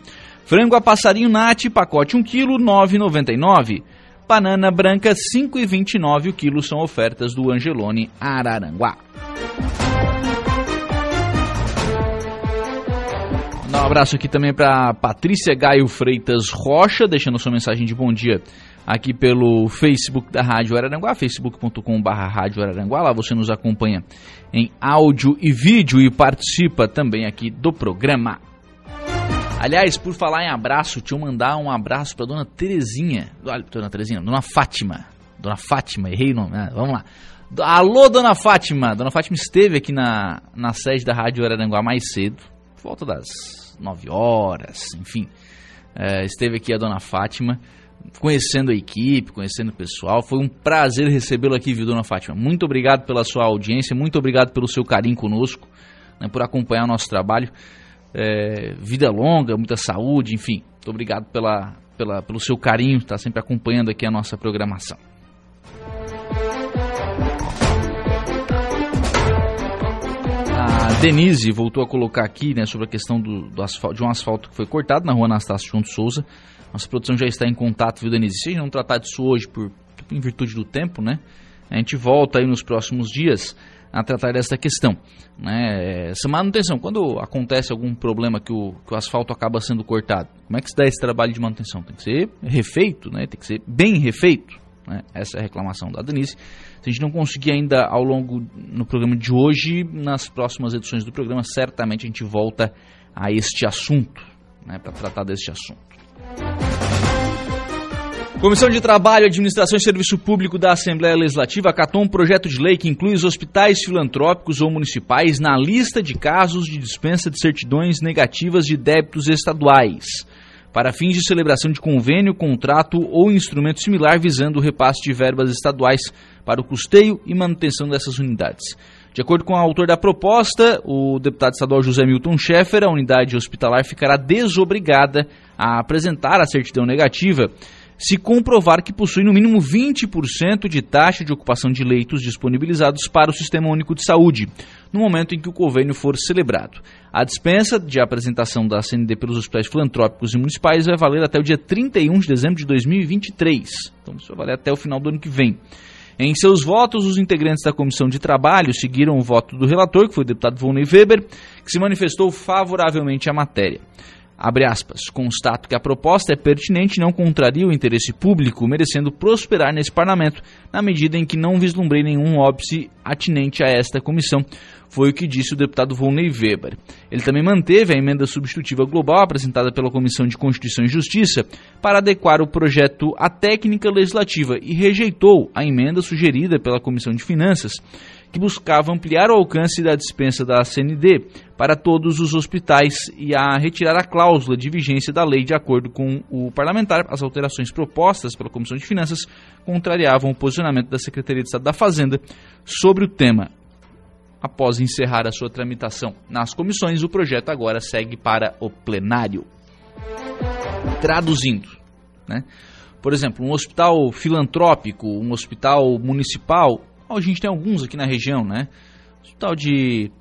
[SPEAKER 1] Frango a passarinho nat, pacote 1 kg, R$ 9,99. Banana branca R$ 5,29 o quilo são ofertas do Angelone Araranguá. Dá um abraço aqui também para Patrícia Gaio Freitas Rocha, deixando sua mensagem de bom dia aqui pelo Facebook da Rádio Araranguá, facebook.com.br Rádio. Lá você nos acompanha em áudio e vídeo e participa também aqui do programa. Aliás, por falar em abraço, deixa eu mandar um abraço para dona Terezinha. Olha, dona Terezinha, dona Fátima. Dona Fátima, errei o nome. Ah, vamos lá. Alô, dona Fátima. Dona Fátima esteve aqui na, na sede da Rádio Araranguá mais cedo, por volta das 9 horas, enfim. É, esteve aqui a dona Fátima conhecendo a equipe, conhecendo o pessoal. Foi um prazer recebê-lo aqui, viu, dona Fátima? Muito obrigado pela sua audiência, muito obrigado pelo seu carinho conosco, né, por acompanhar o nosso trabalho. É, vida longa, muita saúde, enfim. Muito obrigado pela, pela, pelo seu carinho, está sempre acompanhando aqui a nossa programação. A Denise voltou a colocar aqui né, sobre a questão do, do asfalto, de um asfalto que foi cortado na rua Anastácio Junto Souza. Nossa produção já está em contato, viu, Denise? Se a gente não tratar disso hoje, por, em virtude do tempo, né? A gente volta aí nos próximos dias a tratar dessa questão. Né? Essa manutenção, quando acontece algum problema que o, que o asfalto acaba sendo cortado, como é que se dá esse trabalho de manutenção? Tem que ser refeito, né? tem que ser bem refeito. Né? Essa é a reclamação da Denise. Se a gente não conseguir ainda ao longo no programa de hoje, nas próximas edições do programa, certamente a gente volta a este assunto, né, para tratar deste assunto. Comissão de Trabalho, Administração e Serviço Público da Assembleia Legislativa acatou um projeto de lei que inclui os hospitais filantrópicos ou municipais na lista de casos de dispensa de certidões negativas de débitos estaduais para fins de celebração de convênio, contrato ou instrumento similar visando o repasse de verbas estaduais para o custeio e manutenção dessas unidades. De acordo com o autor da proposta, o deputado estadual José Milton Schaeffer, a unidade hospitalar ficará desobrigada a apresentar a certidão negativa se comprovar que possui no mínimo 20% de taxa de ocupação de leitos disponibilizados para o Sistema Único de Saúde, no momento em que o convênio for celebrado. A dispensa de apresentação da CND pelos hospitais filantrópicos e municipais vai valer até o dia 31 de dezembro de 2023. Então, isso vai valer até o final do ano que vem. Em seus votos, os integrantes da Comissão de Trabalho seguiram o voto do relator, que foi o deputado Volney Weber, que se manifestou favoravelmente à matéria. Abre aspas, constato que a proposta é pertinente e não contraria o interesse público, merecendo prosperar nesse parlamento, na medida em que não vislumbrei nenhum óbice atinente a esta comissão, foi o que disse o deputado Volney Weber. Ele também manteve a emenda substitutiva global apresentada pela Comissão de Constituição e Justiça para adequar o projeto à técnica legislativa e rejeitou a emenda sugerida pela Comissão de Finanças, que buscava ampliar o alcance da dispensa da CND para todos os hospitais e a retirar a cláusula de vigência da lei de acordo com o parlamentar. As alterações propostas pela Comissão de Finanças contrariavam o posicionamento da Secretaria de Estado da Fazenda sobre o tema. Após encerrar a sua tramitação nas comissões, o projeto agora segue para o plenário. Traduzindo, né? por exemplo, um hospital filantrópico, um hospital municipal a gente tem alguns aqui na região, né? Hospital de,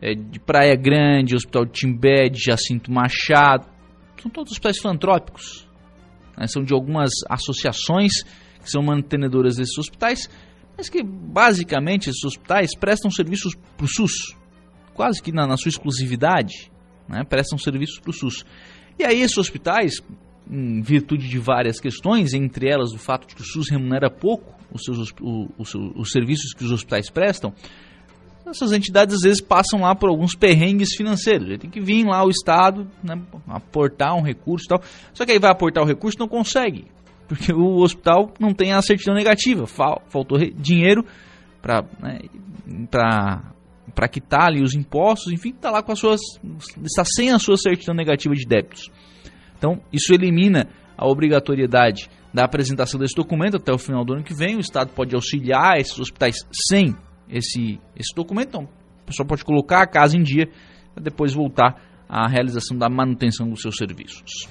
[SPEAKER 1] é, de Praia Grande, Hospital de Timbé, de Jacinto Machado, são todos hospitais filantrópicos. Né? São de algumas associações que são mantenedoras desses hospitais, mas que basicamente esses hospitais prestam serviços para o SUS, quase que na, na sua exclusividade, né? prestam serviços para o SUS. E aí esses hospitais, em virtude de várias questões, entre elas o fato de que o SUS remunera pouco os, seus, o, o, os serviços que os hospitais prestam, essas entidades às vezes passam lá por alguns perrengues financeiros. Ele tem que vir lá o Estado né, aportar um recurso e tal. Só que aí vai aportar o recurso não consegue, porque o hospital não tem a certidão negativa. Faltou dinheiro para né, para quitar ali os impostos, enfim, está lá com as suas. está sem a sua certidão negativa de débitos. Então, isso elimina a obrigatoriedade da apresentação desse documento até o final do ano que vem. O Estado pode auxiliar esses hospitais sem esse, esse documento. Então, a pessoa pode colocar a casa em dia para depois voltar à realização da manutenção dos seus serviços.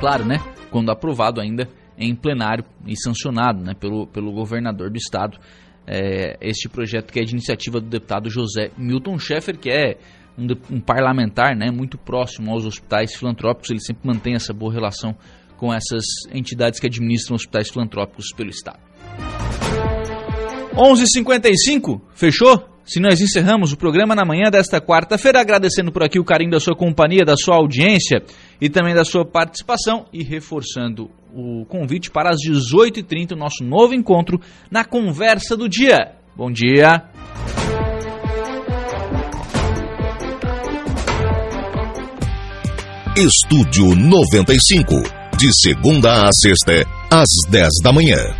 [SPEAKER 1] Claro, né? Quando aprovado ainda em plenário e sancionado né, pelo, pelo governador do estado, é, este projeto que é de iniciativa do deputado José Milton Schaeffer, que é um, um parlamentar né, muito próximo aos hospitais filantrópicos, ele sempre mantém essa boa relação com essas entidades que administram hospitais filantrópicos pelo Estado. 11:55 fechou? Se nós encerramos o programa na manhã desta quarta-feira, agradecendo por aqui o carinho da sua companhia, da sua audiência e também da sua participação e reforçando o convite para as 18h30, o nosso novo encontro na Conversa do Dia. Bom dia!
[SPEAKER 6] Estúdio 95 de segunda a sexta, às 10 da manhã.